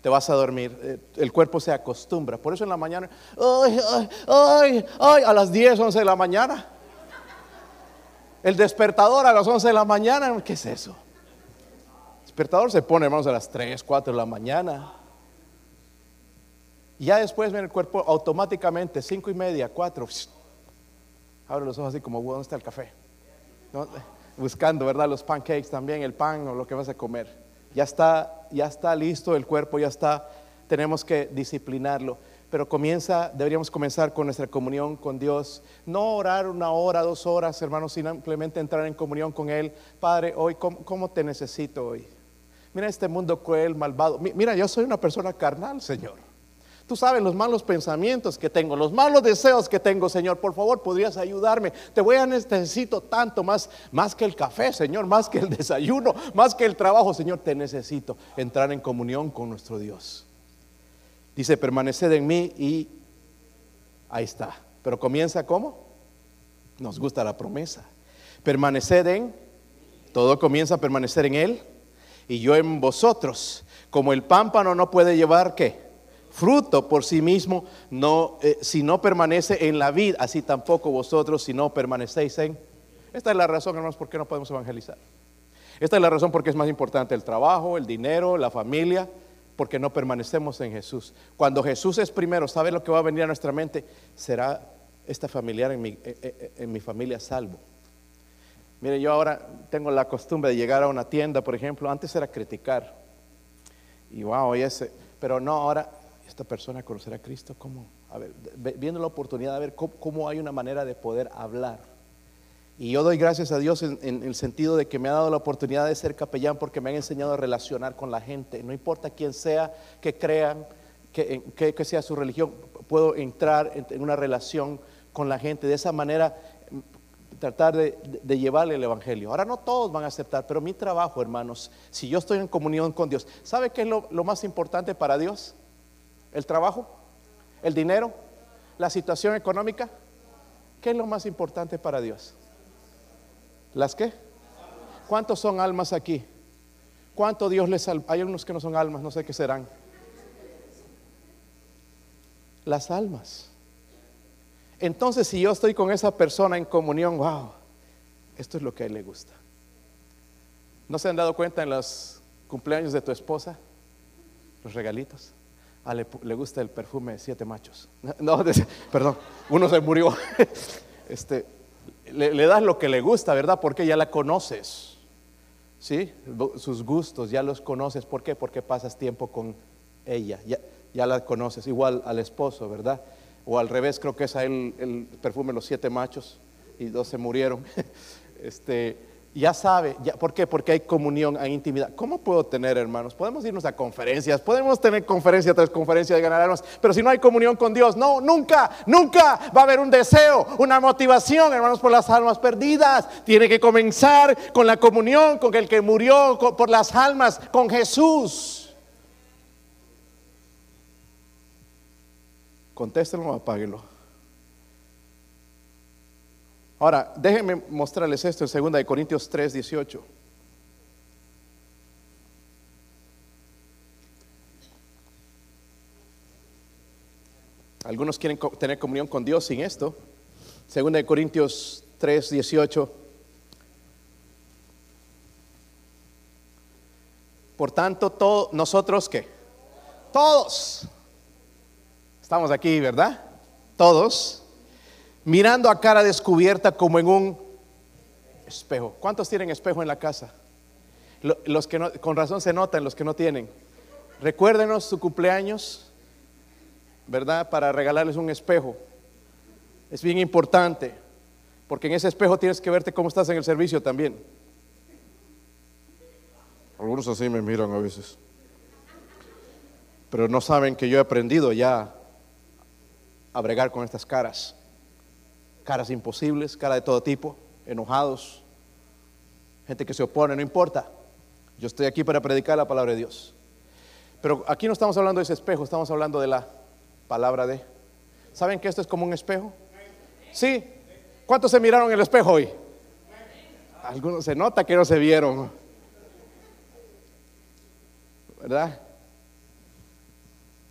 Te vas a dormir. Eh, el cuerpo se acostumbra. Por eso en la mañana, ay, ay, ay, ay, a las 10, 11 de la mañana el despertador a las 11 de la mañana, ¿qué es eso? El despertador se pone, hermanos, a las 3, 4 de la mañana. Y ya después viene el cuerpo automáticamente, 5 y media, 4. Abre los ojos así como, ¿dónde está el café? Buscando, ¿verdad? Los pancakes también, el pan o lo que vas a comer. Ya está, ya está listo el cuerpo, ya está. Tenemos que disciplinarlo pero comienza, deberíamos comenzar con nuestra comunión con Dios. No orar una hora, dos horas, hermanos, sino simplemente entrar en comunión con Él. Padre, hoy, ¿cómo, te necesito hoy? Mira este mundo cruel, malvado. Mira, yo soy una persona carnal, Señor. Tú sabes los malos pensamientos que tengo, los malos deseos que tengo, Señor. Por favor, podrías ayudarme. Te voy a necesito tanto más, más que el café, Señor, más que el desayuno, más que el trabajo, Señor. Te necesito entrar en comunión con nuestro Dios. Dice, permaneced en mí y ahí está. Pero comienza ¿cómo? Nos gusta la promesa. Permaneced en, todo comienza a permanecer en Él y yo en vosotros. Como el pámpano no puede llevar qué? Fruto por sí mismo, no, eh, si no permanece en la vida, así tampoco vosotros si no permanecéis en. Esta es la razón, hermanos, por qué no podemos evangelizar. Esta es la razón por qué es más importante el trabajo, el dinero, la familia, porque no permanecemos en Jesús. Cuando Jesús es primero, ¿sabe lo que va a venir a nuestra mente? Será esta familiar en mi, eh, eh, en mi familia salvo. Mire, yo ahora tengo la costumbre de llegar a una tienda, por ejemplo, antes era criticar. Y wow, ese, pero no, ahora esta persona conocerá a Cristo, ¿cómo? A ver, viendo la oportunidad de ver cómo, hay una manera de poder hablar. Y yo doy gracias a Dios en, el sentido de que me ha dado la oportunidad de ser capellán porque me han enseñado a relacionar con la gente. No importa quién sea, que crean, que, que, sea su religión, puedo entrar en una relación con la gente. De esa manera tratar de, llevarle el Evangelio. Ahora no todos van a aceptar, pero mi trabajo, hermanos, si yo estoy en comunión con Dios, ¿sabe qué es lo, más importante para Dios? ¿El trabajo? ¿El dinero? ¿La situación económica? ¿Qué es lo más importante para Dios? ¿Las qué? ¿Cuántos son almas aquí? ¿Cuánto Dios les salva? Hay unos que no son almas, no sé qué serán. Las almas. Entonces, si yo estoy con esa persona en comunión, wow, esto es lo que a él le gusta. ¿No se han dado cuenta en los cumpleaños de tu esposa? Los regalitos. Ah, le, gusta el perfume de siete machos. No, perdón, uno se murió. Este, le, das lo que le gusta, ¿verdad? Porque ya la conoces. ¿Sí? Sus gustos, ya los conoces. ¿Por qué? Porque pasas tiempo con ella. Ya, la conoces. Igual al esposo, ¿verdad? o al revés, creo que es el, el perfume Los Siete Machos y dos se murieron. este, ya sabe, ¿por qué? Porque hay comunión, hay intimidad. ¿Cómo puedo tener, hermanos? Podemos irnos a conferencias, podemos tener conferencia tras conferencia de ganar almas, pero si no hay comunión con Dios, no, nunca, nunca va a haber un deseo, una motivación, hermanos, por las almas perdidas. Tiene que comenzar con la comunión con el que murió por las almas, con Jesús. Contéstenlo apáguenlo. Ahora, déjenme mostrarles esto en 2 Corintios 3, 18. Algunos quieren tener comunión con Dios sin esto. 2 Corintios 3, 18. Por tanto, todos nosotros qué? Todos Estamos aquí, ¿verdad? Todos. Mirando a cara descubierta como en un espejo. ¿Cuántos tienen espejo en la casa? Los que no, con razón se notan los que no tienen. Recuérdenos su cumpleaños, ¿verdad? Para regalarles un espejo. Es bien importante, porque en ese espejo tienes que verte cómo estás en el servicio también. Algunos así me miran a veces. Pero no saben que yo he aprendido ya a bregar con estas caras. Caras imposibles, cara de todo tipo, enojados, gente que se opone, no importa. Yo estoy aquí para predicar la palabra de Dios. Pero aquí no estamos hablando de ese espejo, estamos hablando de la palabra de... ¿Saben que esto es como un espejo? Sí. ¿Cuántos se miraron en el espejo hoy? Algunos se nota que no se vieron. ¿Verdad?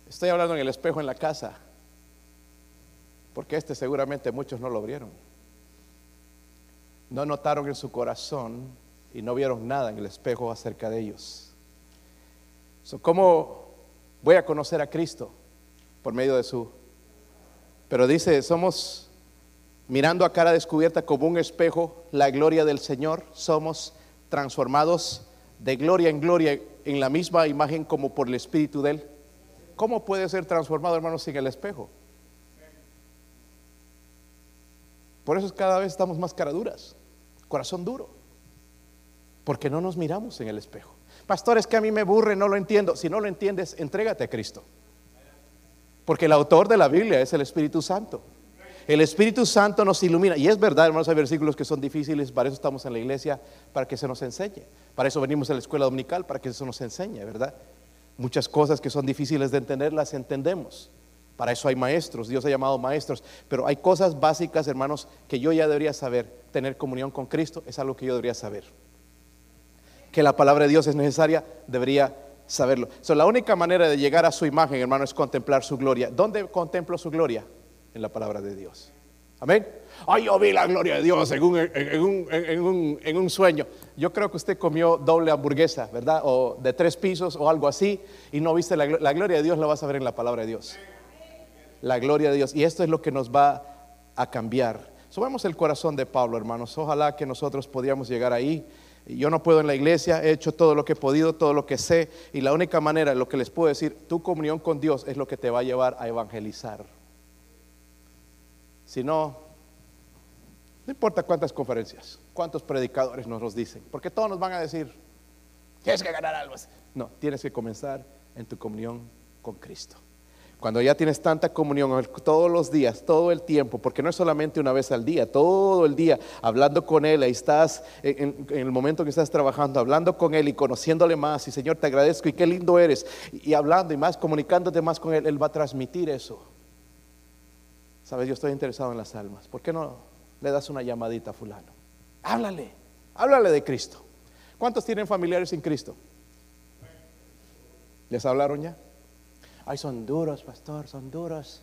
Estoy hablando en el espejo en la casa. Porque este seguramente muchos no lo vieron. No notaron en su corazón y no vieron nada en el espejo acerca de ellos. ¿Cómo voy a conocer a Cristo? Por medio de su... Pero dice, somos mirando a cara descubierta como un espejo la gloria del Señor, somos transformados de gloria en gloria en la misma imagen como por el Espíritu de Él. ¿Cómo puede ser transformado, hermanos, sin el espejo? Por eso cada vez estamos más caraduras, corazón duro, porque no nos miramos en el espejo. Pastores, que a mí me aburre, no lo entiendo. Si no lo entiendes, entrégate a Cristo. Porque el autor de la Biblia es el Espíritu Santo. El Espíritu Santo nos ilumina. Y es verdad, hermanos, hay versículos que son difíciles, para eso estamos en la iglesia, para que se nos enseñe. Para eso venimos a la escuela dominical, para que se nos enseñe, ¿verdad? Muchas cosas que son difíciles de entender las entendemos. Para eso hay maestros, Dios ha llamado maestros, pero hay cosas básicas, hermanos, que yo ya debería saber. Tener comunión con Cristo es algo que yo debería saber. Que la palabra de Dios es necesaria, debería saberlo. So, la única manera de llegar a su imagen, hermano, es contemplar su gloria. ¿Dónde contemplo su gloria? En la palabra de Dios. Amén. Ay, yo vi la gloria de Dios en un, sueño. Yo creo que usted comió doble hamburguesa, ¿verdad? O de tres pisos o algo así, y no viste la, gloria de Dios, la vas a ver en la palabra de Dios. La gloria de Dios. Y esto es lo que nos va a cambiar. Subamos el corazón de Pablo, hermanos. Ojalá que nosotros podíamos llegar ahí. Yo no puedo en la iglesia, he hecho todo lo que he podido, todo lo que sé, y la única manera, lo que les puedo decir, tu comunión con Dios es lo que te va a llevar a evangelizar. Si no, no importa cuántas conferencias, cuántos predicadores nos los dicen, porque todos nos van a decir, tienes que ganar algo. No, tienes que comenzar en tu comunión con Cristo. Cuando ya tienes tanta comunión todos los días, todo el tiempo, porque no es solamente una vez al día, todo el día hablando con Él, ahí estás en, en, el momento que estás trabajando, hablando con Él y conociéndole más, y Señor te agradezco y qué lindo eres, y hablando y más, comunicándote más con Él, Él va a transmitir eso. Sabes, yo estoy interesado en las almas, ¿por qué no le das una llamadita a fulano? Háblale, háblale de Cristo. ¿Cuántos tienen familiares sin Cristo? ¿Les hablaron ya? Ay, son duros, pastor, son duros.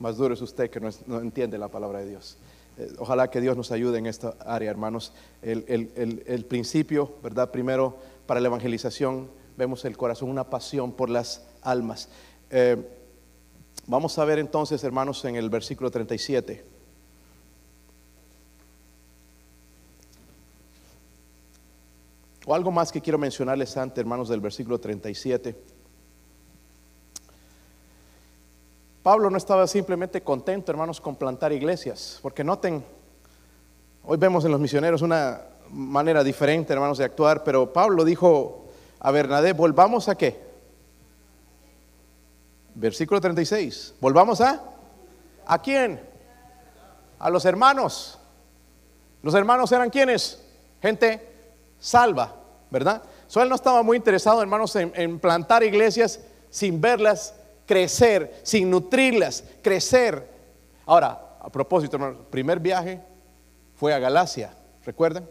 Más duro es usted que no, entiende la palabra de Dios. Eh, ojalá que Dios nos ayude en esta área, hermanos. El, principio, ¿verdad? Primero, para la evangelización, vemos el corazón, una pasión por las almas. Eh, vamos a ver entonces, hermanos, en el versículo 37. O algo más que quiero mencionarles antes, hermanos, del versículo 37. Pablo no estaba simplemente contento, hermanos, con plantar iglesias, porque noten, hoy vemos en los misioneros una manera diferente, hermanos, de actuar, pero Pablo dijo a Bernadette, volvamos a qué? Versículo 36, volvamos a, ¿a quién? A los hermanos. Los hermanos eran quienes? Gente salva, ¿verdad? So, él no estaba muy interesado, hermanos, en plantar iglesias sin verlas crecer, sin nutrirlas, crecer. Ahora, a propósito, hermano, primer viaje fue a Galacia, ¿recuerdan?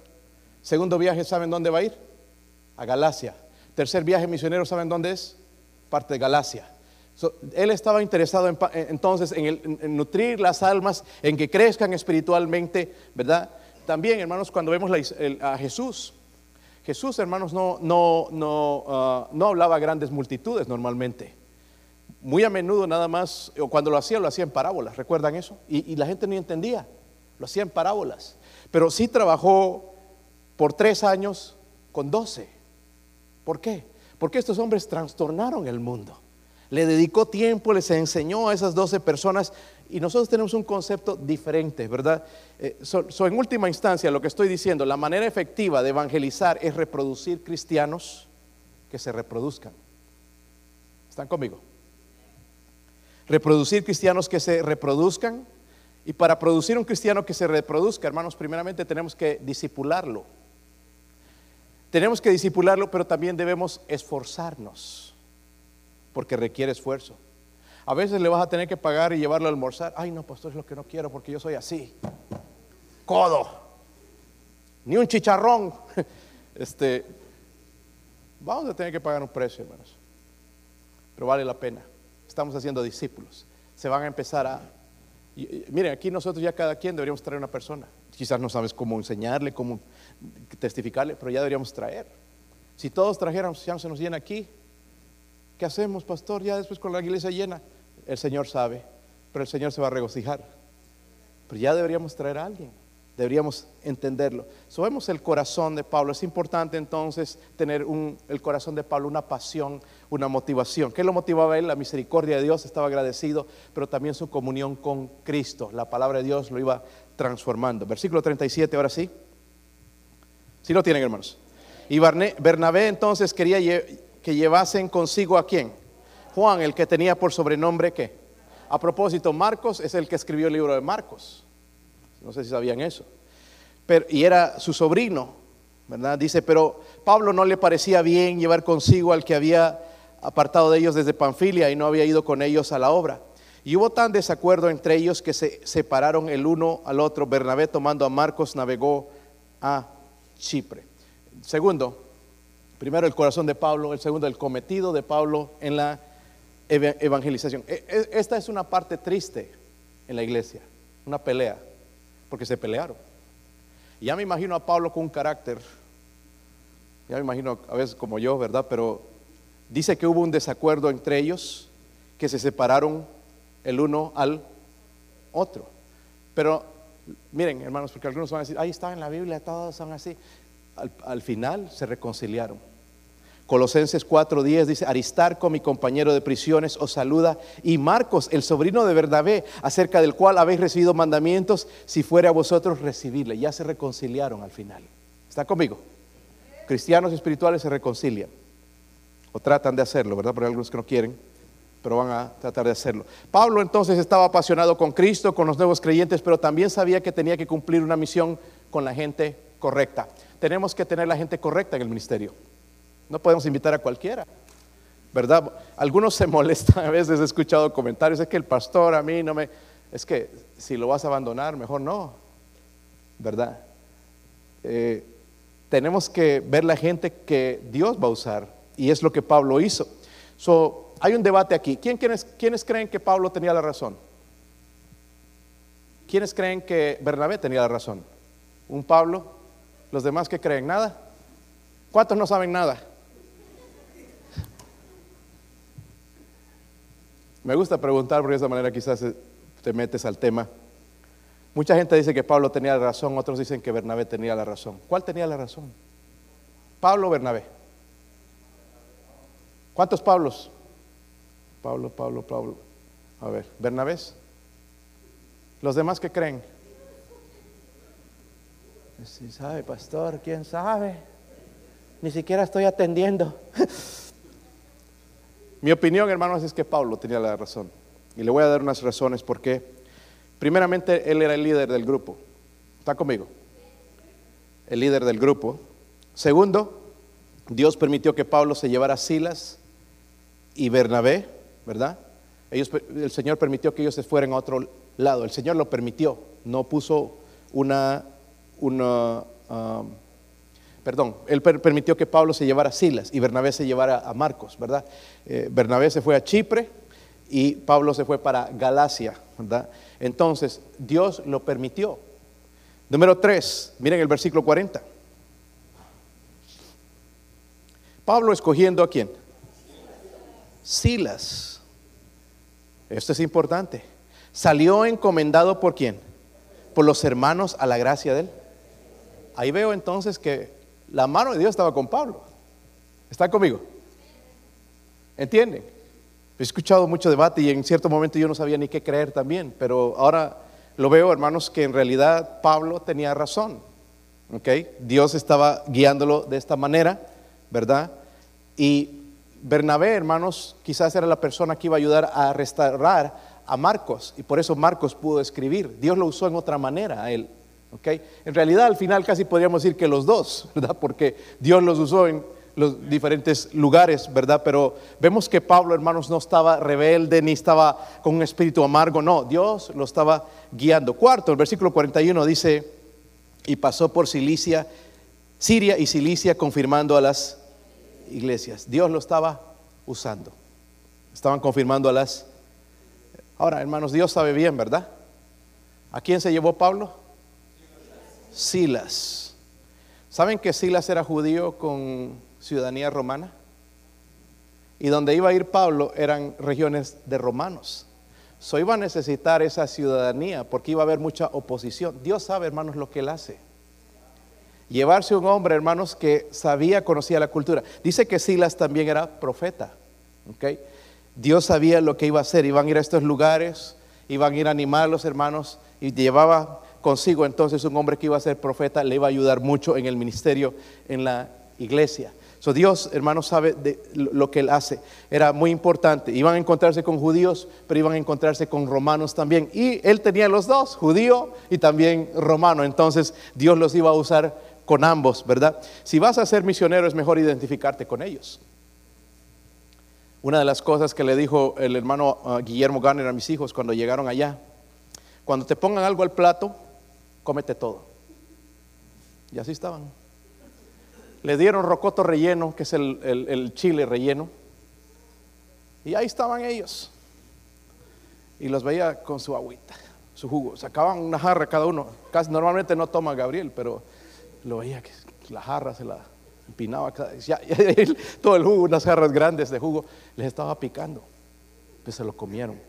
Segundo viaje, ¿saben dónde va a ir? A Galacia. Tercer viaje misionero, ¿saben dónde es? Parte de Galacia. Él estaba interesado en, entonces en, nutrir las almas, en que crezcan espiritualmente, ¿verdad? También, hermanos, cuando vemos a Jesús, Jesús, hermanos, no, no, no, uh, no hablaba a grandes multitudes normalmente muy a menudo nada más, o cuando lo hacía, lo hacía en parábolas, ¿recuerdan eso? Y, y, la gente no entendía, lo hacía en parábolas. Pero sí trabajó por tres años con doce. ¿Por qué? Porque estos hombres trastornaron el mundo. Le dedicó tiempo, les enseñó a esas doce personas y nosotros tenemos un concepto diferente, ¿verdad? Eh, so, so en última instancia, lo que estoy diciendo, la manera efectiva de evangelizar es reproducir cristianos que se reproduzcan. ¿Están conmigo? Reproducir cristianos que se reproduzcan. Y para producir un cristiano que se reproduzca, hermanos, primeramente tenemos que disipularlo. Tenemos que disipularlo, pero también debemos esforzarnos, porque requiere esfuerzo. A veces le vas a tener que pagar y llevarlo a almorzar. Ay, no, pastor, es lo que no quiero porque yo soy así. Codo. Ni un chicharrón. Este, vamos a tener que pagar un precio, hermanos. Pero vale la pena estamos haciendo discípulos. Se van a empezar a... Miren, aquí nosotros ya cada quien deberíamos traer una persona. Quizás no sabes cómo enseñarle, cómo testificarle, pero ya deberíamos traer. Si todos trajéramos, ya no se nos llena aquí. ¿Qué hacemos, pastor? Ya después con la iglesia llena. El Señor sabe, pero el Señor se va a regocijar. Pero ya deberíamos traer a alguien. Deberíamos entenderlo. Sabemos el corazón de Pablo. Es importante entonces tener un, el corazón de Pablo, una pasión, una motivación. ¿Qué lo motivaba a él? La misericordia de Dios, estaba agradecido, pero también su comunión con Cristo. La palabra de Dios lo iba transformando. Versículo 37, ahora sí. Si lo tienen, hermanos. Y Bernabé entonces quería que llevasen consigo a quién? Juan, el que tenía por sobrenombre qué? A propósito, Marcos es el que escribió el libro de Marcos. No sé si sabían eso. Pero, y era su sobrino, ¿verdad? Dice, pero Pablo no le parecía bien llevar consigo al que había apartado de ellos desde Panfilia y no había ido con ellos a la obra. Y hubo tan desacuerdo entre ellos que se separaron el uno al otro. Bernabé tomando a Marcos navegó a Chipre. Segundo, primero el corazón de Pablo, el segundo el cometido de Pablo en la evangelización. E, e, esta es una parte triste en la iglesia, una pelea, porque se pelearon. Ya me imagino a Pablo con un carácter, ya me imagino a veces como yo, ¿verdad? Pero dice que hubo un desacuerdo entre ellos, que se separaron el uno al otro. Pero miren, hermanos, porque algunos van a decir, ahí está en la Biblia, todos son así. Al, final se reconciliaron. Colosenses 4:10 dice, Aristarco, mi compañero de prisiones, os saluda, y Marcos, el sobrino de Bernabé, acerca del cual habéis recibido mandamientos, si fuera a vosotros recibirle. Ya se reconciliaron al final. ¿Está conmigo? Cristianos espirituales se reconcilian, o tratan de hacerlo, ¿verdad? Porque hay algunos que no quieren pero van a tratar de hacerlo. Pablo entonces estaba apasionado con Cristo, con los nuevos creyentes, pero también sabía que tenía que cumplir una misión con la gente correcta. Tenemos que tener la gente correcta en el ministerio. No podemos invitar a cualquiera. ¿Verdad? Algunos se molestan, a veces he escuchado comentarios, es que el pastor a mí no me... Es que si lo vas a abandonar, mejor no. ¿Verdad? Eh, tenemos que ver la gente que Dios va a usar. Y es lo que Pablo hizo. So, hay un debate aquí. ¿Quiénes, creen que Pablo tenía la razón? ¿Quiénes creen que Bernabé tenía la razón? ¿Un Pablo? ¿Los demás que creen? ¿Nada? ¿Cuántos no saben nada? Me gusta preguntar porque de esa manera quizás te metes al tema. Mucha gente dice que Pablo tenía la razón, otros dicen que Bernabé tenía la razón. ¿Cuál tenía la razón? ¿Pablo o Bernabé? ¿Cuántos Pablos? Pablo, Pablo, Pablo. A ver, Bernabés. ¿Los demás qué creen? Si sabe, pastor, quién sabe. Ni siquiera estoy atendiendo. Mi opinión, hermanos, es que Pablo tenía la razón. Y le voy a dar unas razones por qué. Primeramente, él era el líder del grupo. ¿Está conmigo? El líder del grupo. Segundo, Dios permitió que Pablo se llevara Silas y Bernabé ¿verdad? El Señor permitió que ellos se fueran a otro lado. El Señor lo permitió, no puso una, una um, perdón, Él permitió que Pablo se llevara a Silas y Bernabé se llevara a Marcos, ¿verdad? Eh, Bernabé se fue a Chipre y Pablo se fue para Galacia, ¿verdad? Entonces, Dios lo permitió. Número 3, miren el versículo 40. Pablo escogiendo a quién? Silas esto es importante. Salió encomendado por quién? Por los hermanos a la gracia de él. Ahí veo entonces que la mano de Dios estaba con Pablo. ¿Está conmigo? ¿Entienden? He escuchado mucho debate y en cierto momento yo no sabía ni qué creer también, pero ahora lo veo, hermanos, que en realidad Pablo tenía razón. ¿Ok? Dios estaba guiándolo de esta manera, ¿verdad? Y Bernabé, hermanos, quizás era la persona que iba a ayudar a restaurar a Marcos y por eso Marcos pudo escribir. Dios lo usó en otra manera a él. ¿Okay? En realidad, al final casi podríamos decir que los dos, ¿verdad? Porque Dios los usó en los diferentes lugares, ¿verdad? Pero vemos que Pablo, hermanos, no estaba rebelde ni estaba con un espíritu amargo, no, Dios lo estaba guiando. Cuarto, el versículo 41 dice, y pasó por Cilicia, Siria y Cilicia, confirmando a las iglesias. Dios lo estaba usando. Estaban confirmando a las... Ahora, hermanos, Dios sabe bien, ¿verdad? ¿A quién se llevó Pablo? Silas. ¿Saben que Silas era judío con ciudadanía romana? Y donde iba a ir Pablo eran regiones de romanos. So iba a necesitar esa ciudadanía porque iba a haber mucha oposición. Dios sabe, hermanos, lo que él hace llevarse un hombre, hermanos, que sabía, conocía la cultura. Dice que Silas también era profeta. Dios sabía lo que iba a hacer. Iban a ir a estos lugares, iban a ir a animar a los hermanos y llevaba consigo entonces un hombre que iba a ser profeta, le iba a ayudar mucho en el ministerio en la iglesia. So Dios, hermanos, sabe de lo que él hace. Era muy importante. Iban a encontrarse con judíos, pero iban a encontrarse con romanos también. Y él tenía los dos, judío y también romano. Entonces Dios los iba a usar con ambos, ¿verdad? Si vas a ser misionero es mejor identificarte con ellos. Una de las cosas que le dijo el hermano uh, Guillermo Garner a mis hijos cuando llegaron allá, cuando te pongan algo al plato, cómete todo. Y así estaban. Le dieron rocoto relleno, que es el, el chile relleno. Y ahí estaban ellos. Y los veía con su agüita, su jugo. Sacaban una jarra cada uno. Casi normalmente no toma Gabriel, pero lo veía que la jarra se la empinaba. Ya, todo el jugo, unas jarras grandes de jugo, les estaba picando. Pues se lo comieron.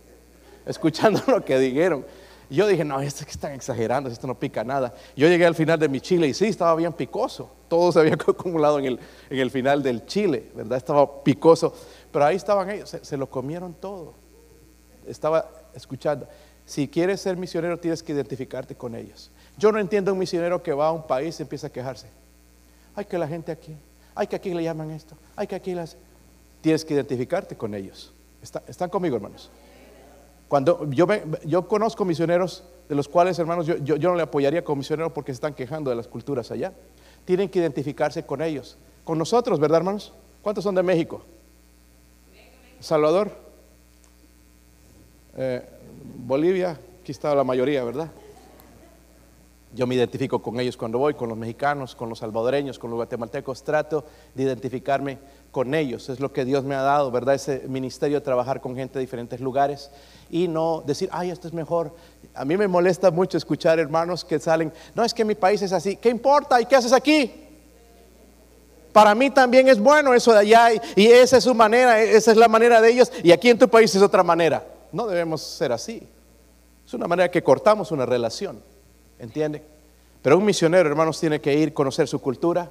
Escuchando lo que dijeron. Yo dije, no, esto que están exagerando, esto no pica nada. Yo llegué al final de mi chile y sí, estaba bien picoso. Todo se había acumulado en el, en el final del chile, ¿verdad? Estaba picoso. Pero ahí estaban ellos, se, lo comieron todo. Estaba escuchando. Si quieres ser misionero, tienes que identificarte con ellos. Yo no entiendo un misionero que va a un país y empieza a quejarse. Hay que la gente aquí, hay que aquí le llaman esto, hay que aquí las... Tienes que identificarte con ellos. ¿Están conmigo, hermanos? Cuando yo, yo conozco misioneros de los cuales, hermanos, yo, yo, no le apoyaría como misionero porque se están quejando de las culturas allá. Tienen que identificarse con ellos. Con nosotros, ¿verdad, hermanos? ¿Cuántos son de México? Salvador, eh, Bolivia, aquí está la mayoría, ¿verdad? Yo me identifico con ellos cuando voy, con los mexicanos, con los salvadoreños, con los guatemaltecos, trato de identificarme con ellos. Es lo que Dios me ha dado, ¿verdad? Ese ministerio de trabajar con gente de diferentes lugares y no decir, ay, esto es mejor. A mí me molesta mucho escuchar hermanos que salen, no es que mi país es así, ¿qué importa? ¿Y qué haces aquí? Para mí también es bueno eso de allá y, esa es su manera, esa es la manera de ellos y aquí en tu país es otra manera. No debemos ser así. Es una manera que cortamos una relación, ¿entiende? Pero un misionero, hermanos, tiene que ir, conocer su cultura,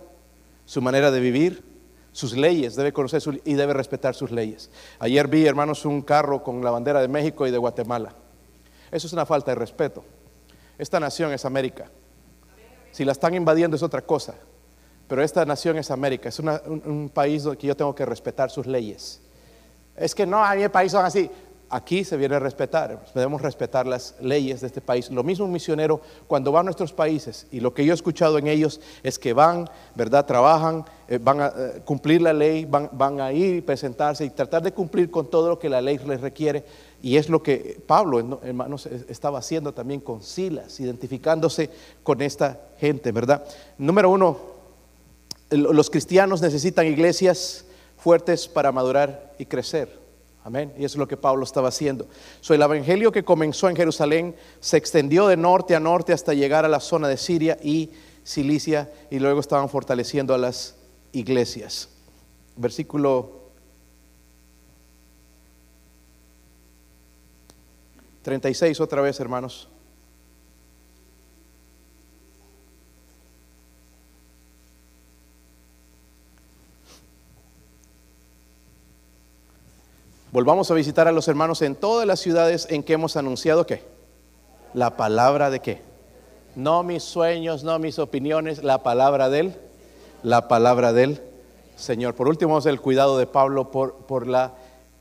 su manera de vivir, sus leyes, debe conocer y debe respetar sus leyes. Ayer vi, hermanos, un carro con la bandera de México y de Guatemala. Eso es una falta de respeto. Esta nación es América. Si la están invadiendo es otra cosa. Pero esta nación es América, es un, país donde yo tengo que respetar sus leyes. Es que no, a mi país son así. Aquí se viene a respetar, debemos respetar las leyes de este país. Lo mismo un misionero cuando va a nuestros países y lo que yo he escuchado en ellos es que van, ¿verdad? Trabajan, eh, van a eh, cumplir la ley, van, van a ir y presentarse y tratar de cumplir con todo lo que la ley les requiere. Y es lo que Pablo, hermanos, estaba haciendo también con Silas, identificándose con esta gente, ¿verdad? Número uno, los cristianos necesitan iglesias fuertes para madurar y crecer. Amén. Y eso es lo que Pablo estaba haciendo. So, el evangelio que comenzó en Jerusalén se extendió de norte a norte hasta llegar a la zona de Siria y Cilicia y luego estaban fortaleciendo a las iglesias. Versículo 36 otra vez, hermanos. Volvamos a visitar a los hermanos en todas las ciudades en que hemos anunciado qué? La palabra de qué? No mis sueños, no mis opiniones, la palabra del, la palabra del Señor. Por último, el cuidado de Pablo por, por la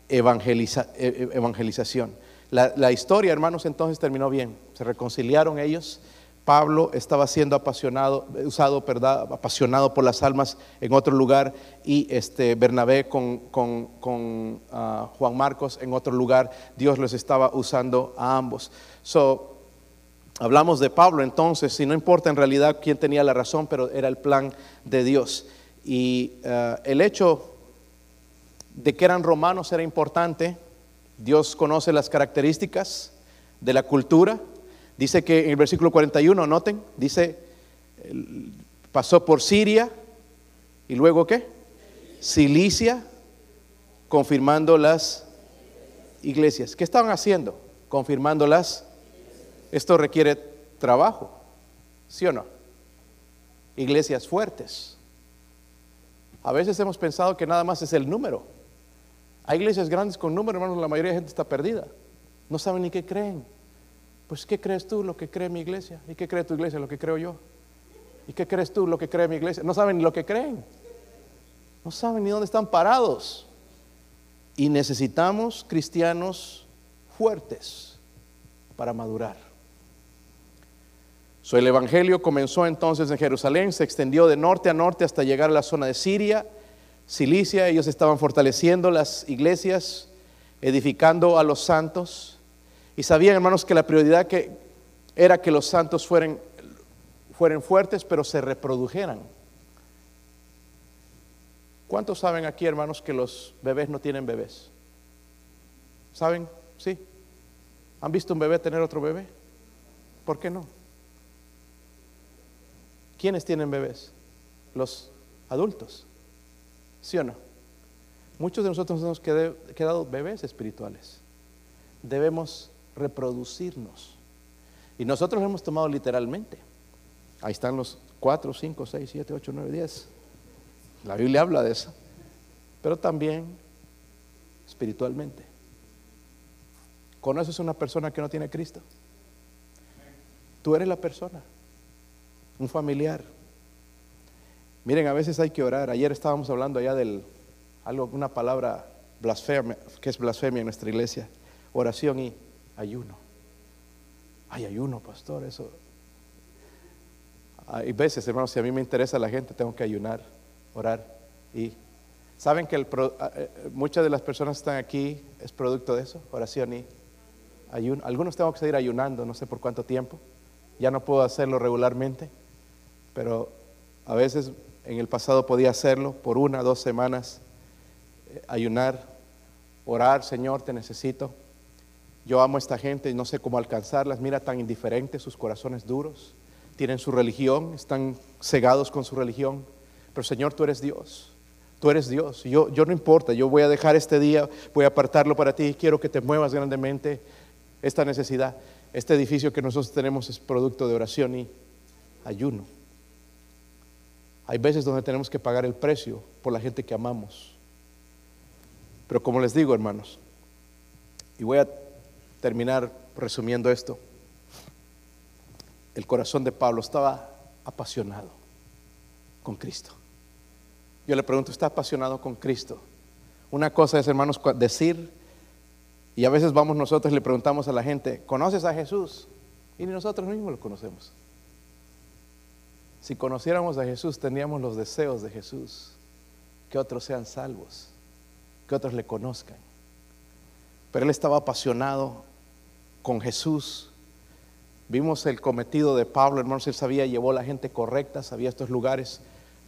e, e, evangelización. La, la historia, hermanos, entonces terminó bien. Se reconciliaron ellos Pablo estaba siendo apasionado, usado, apasionado por las almas en otro lugar y este, Bernabé con, ah, Juan Marcos en otro lugar. Dios los estaba usando a ambos. So, hablamos de Pablo entonces, y no importa en realidad quién tenía la razón, pero era el plan de Dios. Y ah, el hecho de que eran romanos era importante. Dios conoce las características de la cultura Dice que en el versículo 41, noten, dice, pasó por Siria y luego qué? Cilicia, confirmando las iglesias. ¿Qué estaban haciendo? Confirmándolas. Esto requiere trabajo, ¿sí o no? Iglesias fuertes. A veces hemos pensado que nada más es el número. Hay iglesias grandes con número, hermanos, la mayoría de gente está perdida. No saben ni qué creen. Pues ¿qué crees tú lo que cree mi iglesia? ¿Y qué cree tu iglesia lo que creo yo? ¿Y qué crees tú lo que cree mi iglesia? No saben ni lo que creen. No saben ni dónde están parados. Y necesitamos cristianos fuertes para madurar. So, el Evangelio comenzó entonces en Jerusalén, se extendió de norte a norte hasta llegar a la zona de Siria, Cilicia, ellos estaban fortaleciendo las iglesias, edificando a los santos, y sabían, hermanos, que la prioridad que era que los santos fueran, fueran fuertes, pero se reprodujeran. ¿Cuántos saben aquí, hermanos, que los bebés no tienen bebés? ¿Saben? Sí. ¿Han visto un bebé tener otro bebé? ¿Por qué no? ¿Quiénes tienen bebés? Los adultos. ¿Sí o no? Muchos de nosotros nos hemos quedado bebés espirituales. Debemos reproducirnos. Y nosotros lo hemos tomado literalmente. Ahí están los 4, 5, 6, 7, 8, 9, 10. La Biblia habla de eso. Pero también espiritualmente. ¿Conoces una persona que no tiene Cristo? Tú eres la persona. Un familiar. Miren, a veces hay que orar. Ayer estábamos hablando allá del algo, una palabra blasfemia, que es blasfemia en nuestra iglesia. Oración y ayuno. Hay ayuno, pastor, eso. Hay veces, hermanos, si a mí me interesa la gente, tengo que ayunar, orar. Y saben que el, eh, muchas de las personas que están aquí es producto de eso, oración y ayuno. Algunos tengo que seguir ayunando, no sé por cuánto tiempo. Ya no puedo hacerlo regularmente, pero a veces en el pasado podía hacerlo por una, dos semanas, eh, ayunar, orar, Señor, te necesito. Yo amo a esta gente y no sé cómo alcanzarlas. Mira tan indiferentes, sus corazones duros. Tienen su religión, están cegados con su religión. Pero Señor, tú eres Dios. Tú eres Dios. Yo, yo no importa, yo voy a dejar este día, voy a apartarlo para ti. Quiero que te muevas grandemente esta necesidad. Este edificio que nosotros tenemos es producto de oración y ayuno. Hay veces donde tenemos que pagar el precio por la gente que amamos. Pero como les digo, hermanos, y voy a terminar resumiendo esto. El corazón de Pablo estaba apasionado con Cristo. Yo le pregunto, ¿está apasionado con Cristo? Una cosa es, hermanos, decir, y a veces vamos nosotros y le preguntamos a la gente, ¿conoces a Jesús? Y ni nosotros mismos lo conocemos. Si conociéramos a Jesús, tendríamos los deseos de Jesús, que otros sean salvos, que otros le conozcan. Pero él estaba apasionado con Jesús. Vimos el cometido de Pablo, hermanos, él sabía, llevó a la gente correcta, sabía estos lugares.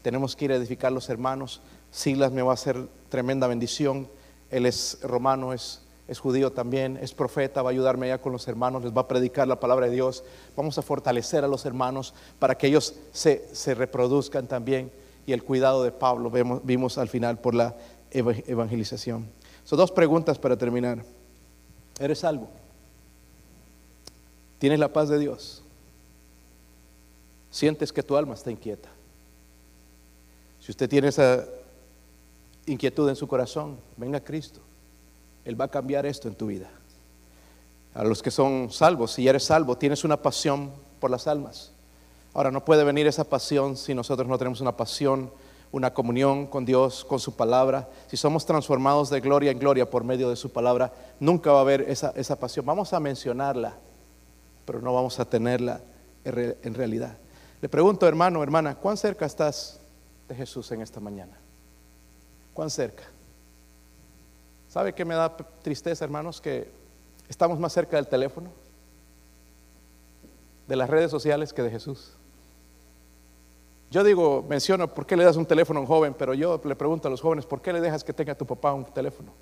Tenemos que ir a edificar los hermanos. Silas me va a hacer tremenda bendición. Él es romano, es, es judío también, es profeta, va a ayudarme allá con los hermanos, les va a predicar la palabra de Dios. Vamos a fortalecer a los hermanos para que ellos se, se reproduzcan también. Y el cuidado de Pablo vemos, vimos al final por la evangelización. Son dos preguntas para terminar. ¿Eres salvo? ¿Tienes la paz de Dios? Sientes que tu alma está inquieta. Si usted tiene esa inquietud en su corazón, venga a Cristo. Él va a cambiar esto en tu vida. A los que son salvos, si eres salvo, tienes una pasión por las almas. Ahora, no puede venir esa pasión si nosotros no tenemos una pasión, una comunión con Dios, con su palabra. Si somos transformados de gloria en gloria por medio de su palabra, nunca va a haber esa, esa pasión. Vamos a mencionarla pero no vamos a tenerla en realidad. Le pregunto, hermano, hermana, ¿cuán cerca estás de Jesús en esta mañana? ¿Cuán cerca? ¿Sabe qué me da tristeza, hermanos? Que estamos más cerca del teléfono, de las redes sociales que de Jesús. Yo digo, menciono, ¿por qué le das un teléfono a un joven? Pero yo le pregunto a los jóvenes, ¿por qué le dejas que tenga tu papá un teléfono?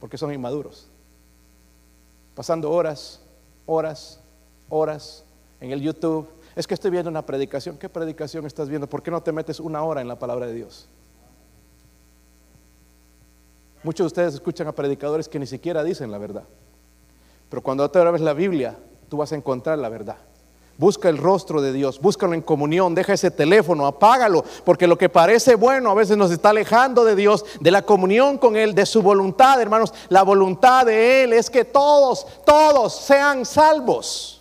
Porque son inmaduros. Pasando horas, horas, horas en el YouTube. Es que estoy viendo una predicación. ¿Qué predicación estás viendo? ¿Por qué no te metes una hora en la palabra de Dios? Muchos de ustedes escuchan a predicadores que ni siquiera dicen la verdad. Pero cuando te ves la Biblia, tú vas a encontrar la verdad. Busca el rostro de Dios, búscalo en comunión, deja ese teléfono, apágalo, porque lo que parece bueno a veces nos está alejando de Dios, de la comunión con Él, de su voluntad, hermanos. La voluntad de Él es que todos, todos sean salvos.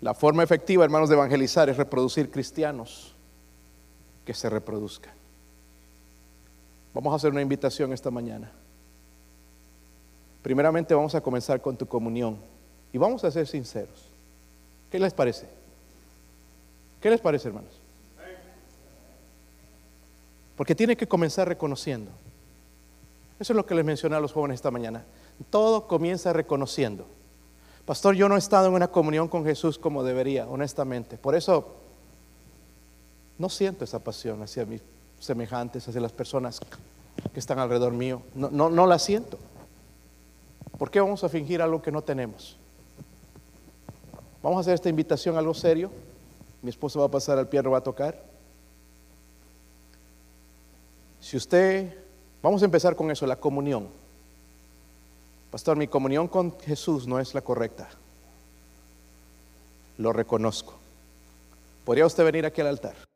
La forma efectiva, hermanos, de evangelizar es reproducir cristianos que se reproduzcan. Vamos a hacer una invitación esta mañana. Primeramente vamos a comenzar con tu comunión y vamos a ser sinceros. ¿Qué les parece? ¿Qué les parece, hermanos? Porque tiene que comenzar reconociendo. Eso es lo que les mencioné a los jóvenes esta mañana. Todo comienza reconociendo. Pastor, yo no he estado en una comunión con Jesús como debería, honestamente. Por eso no siento esa pasión hacia mis semejantes, hacia las personas que están alrededor mío. No, no, no la siento. ¿Por qué vamos a fingir algo que no tenemos? Vamos a hacer esta invitación algo serio. Mi esposo va a pasar al piano, va a tocar. Si usted, vamos a empezar con eso, la comunión. Pastor, mi comunión con Jesús no es la correcta. Lo reconozco. ¿Podría usted venir aquí al altar?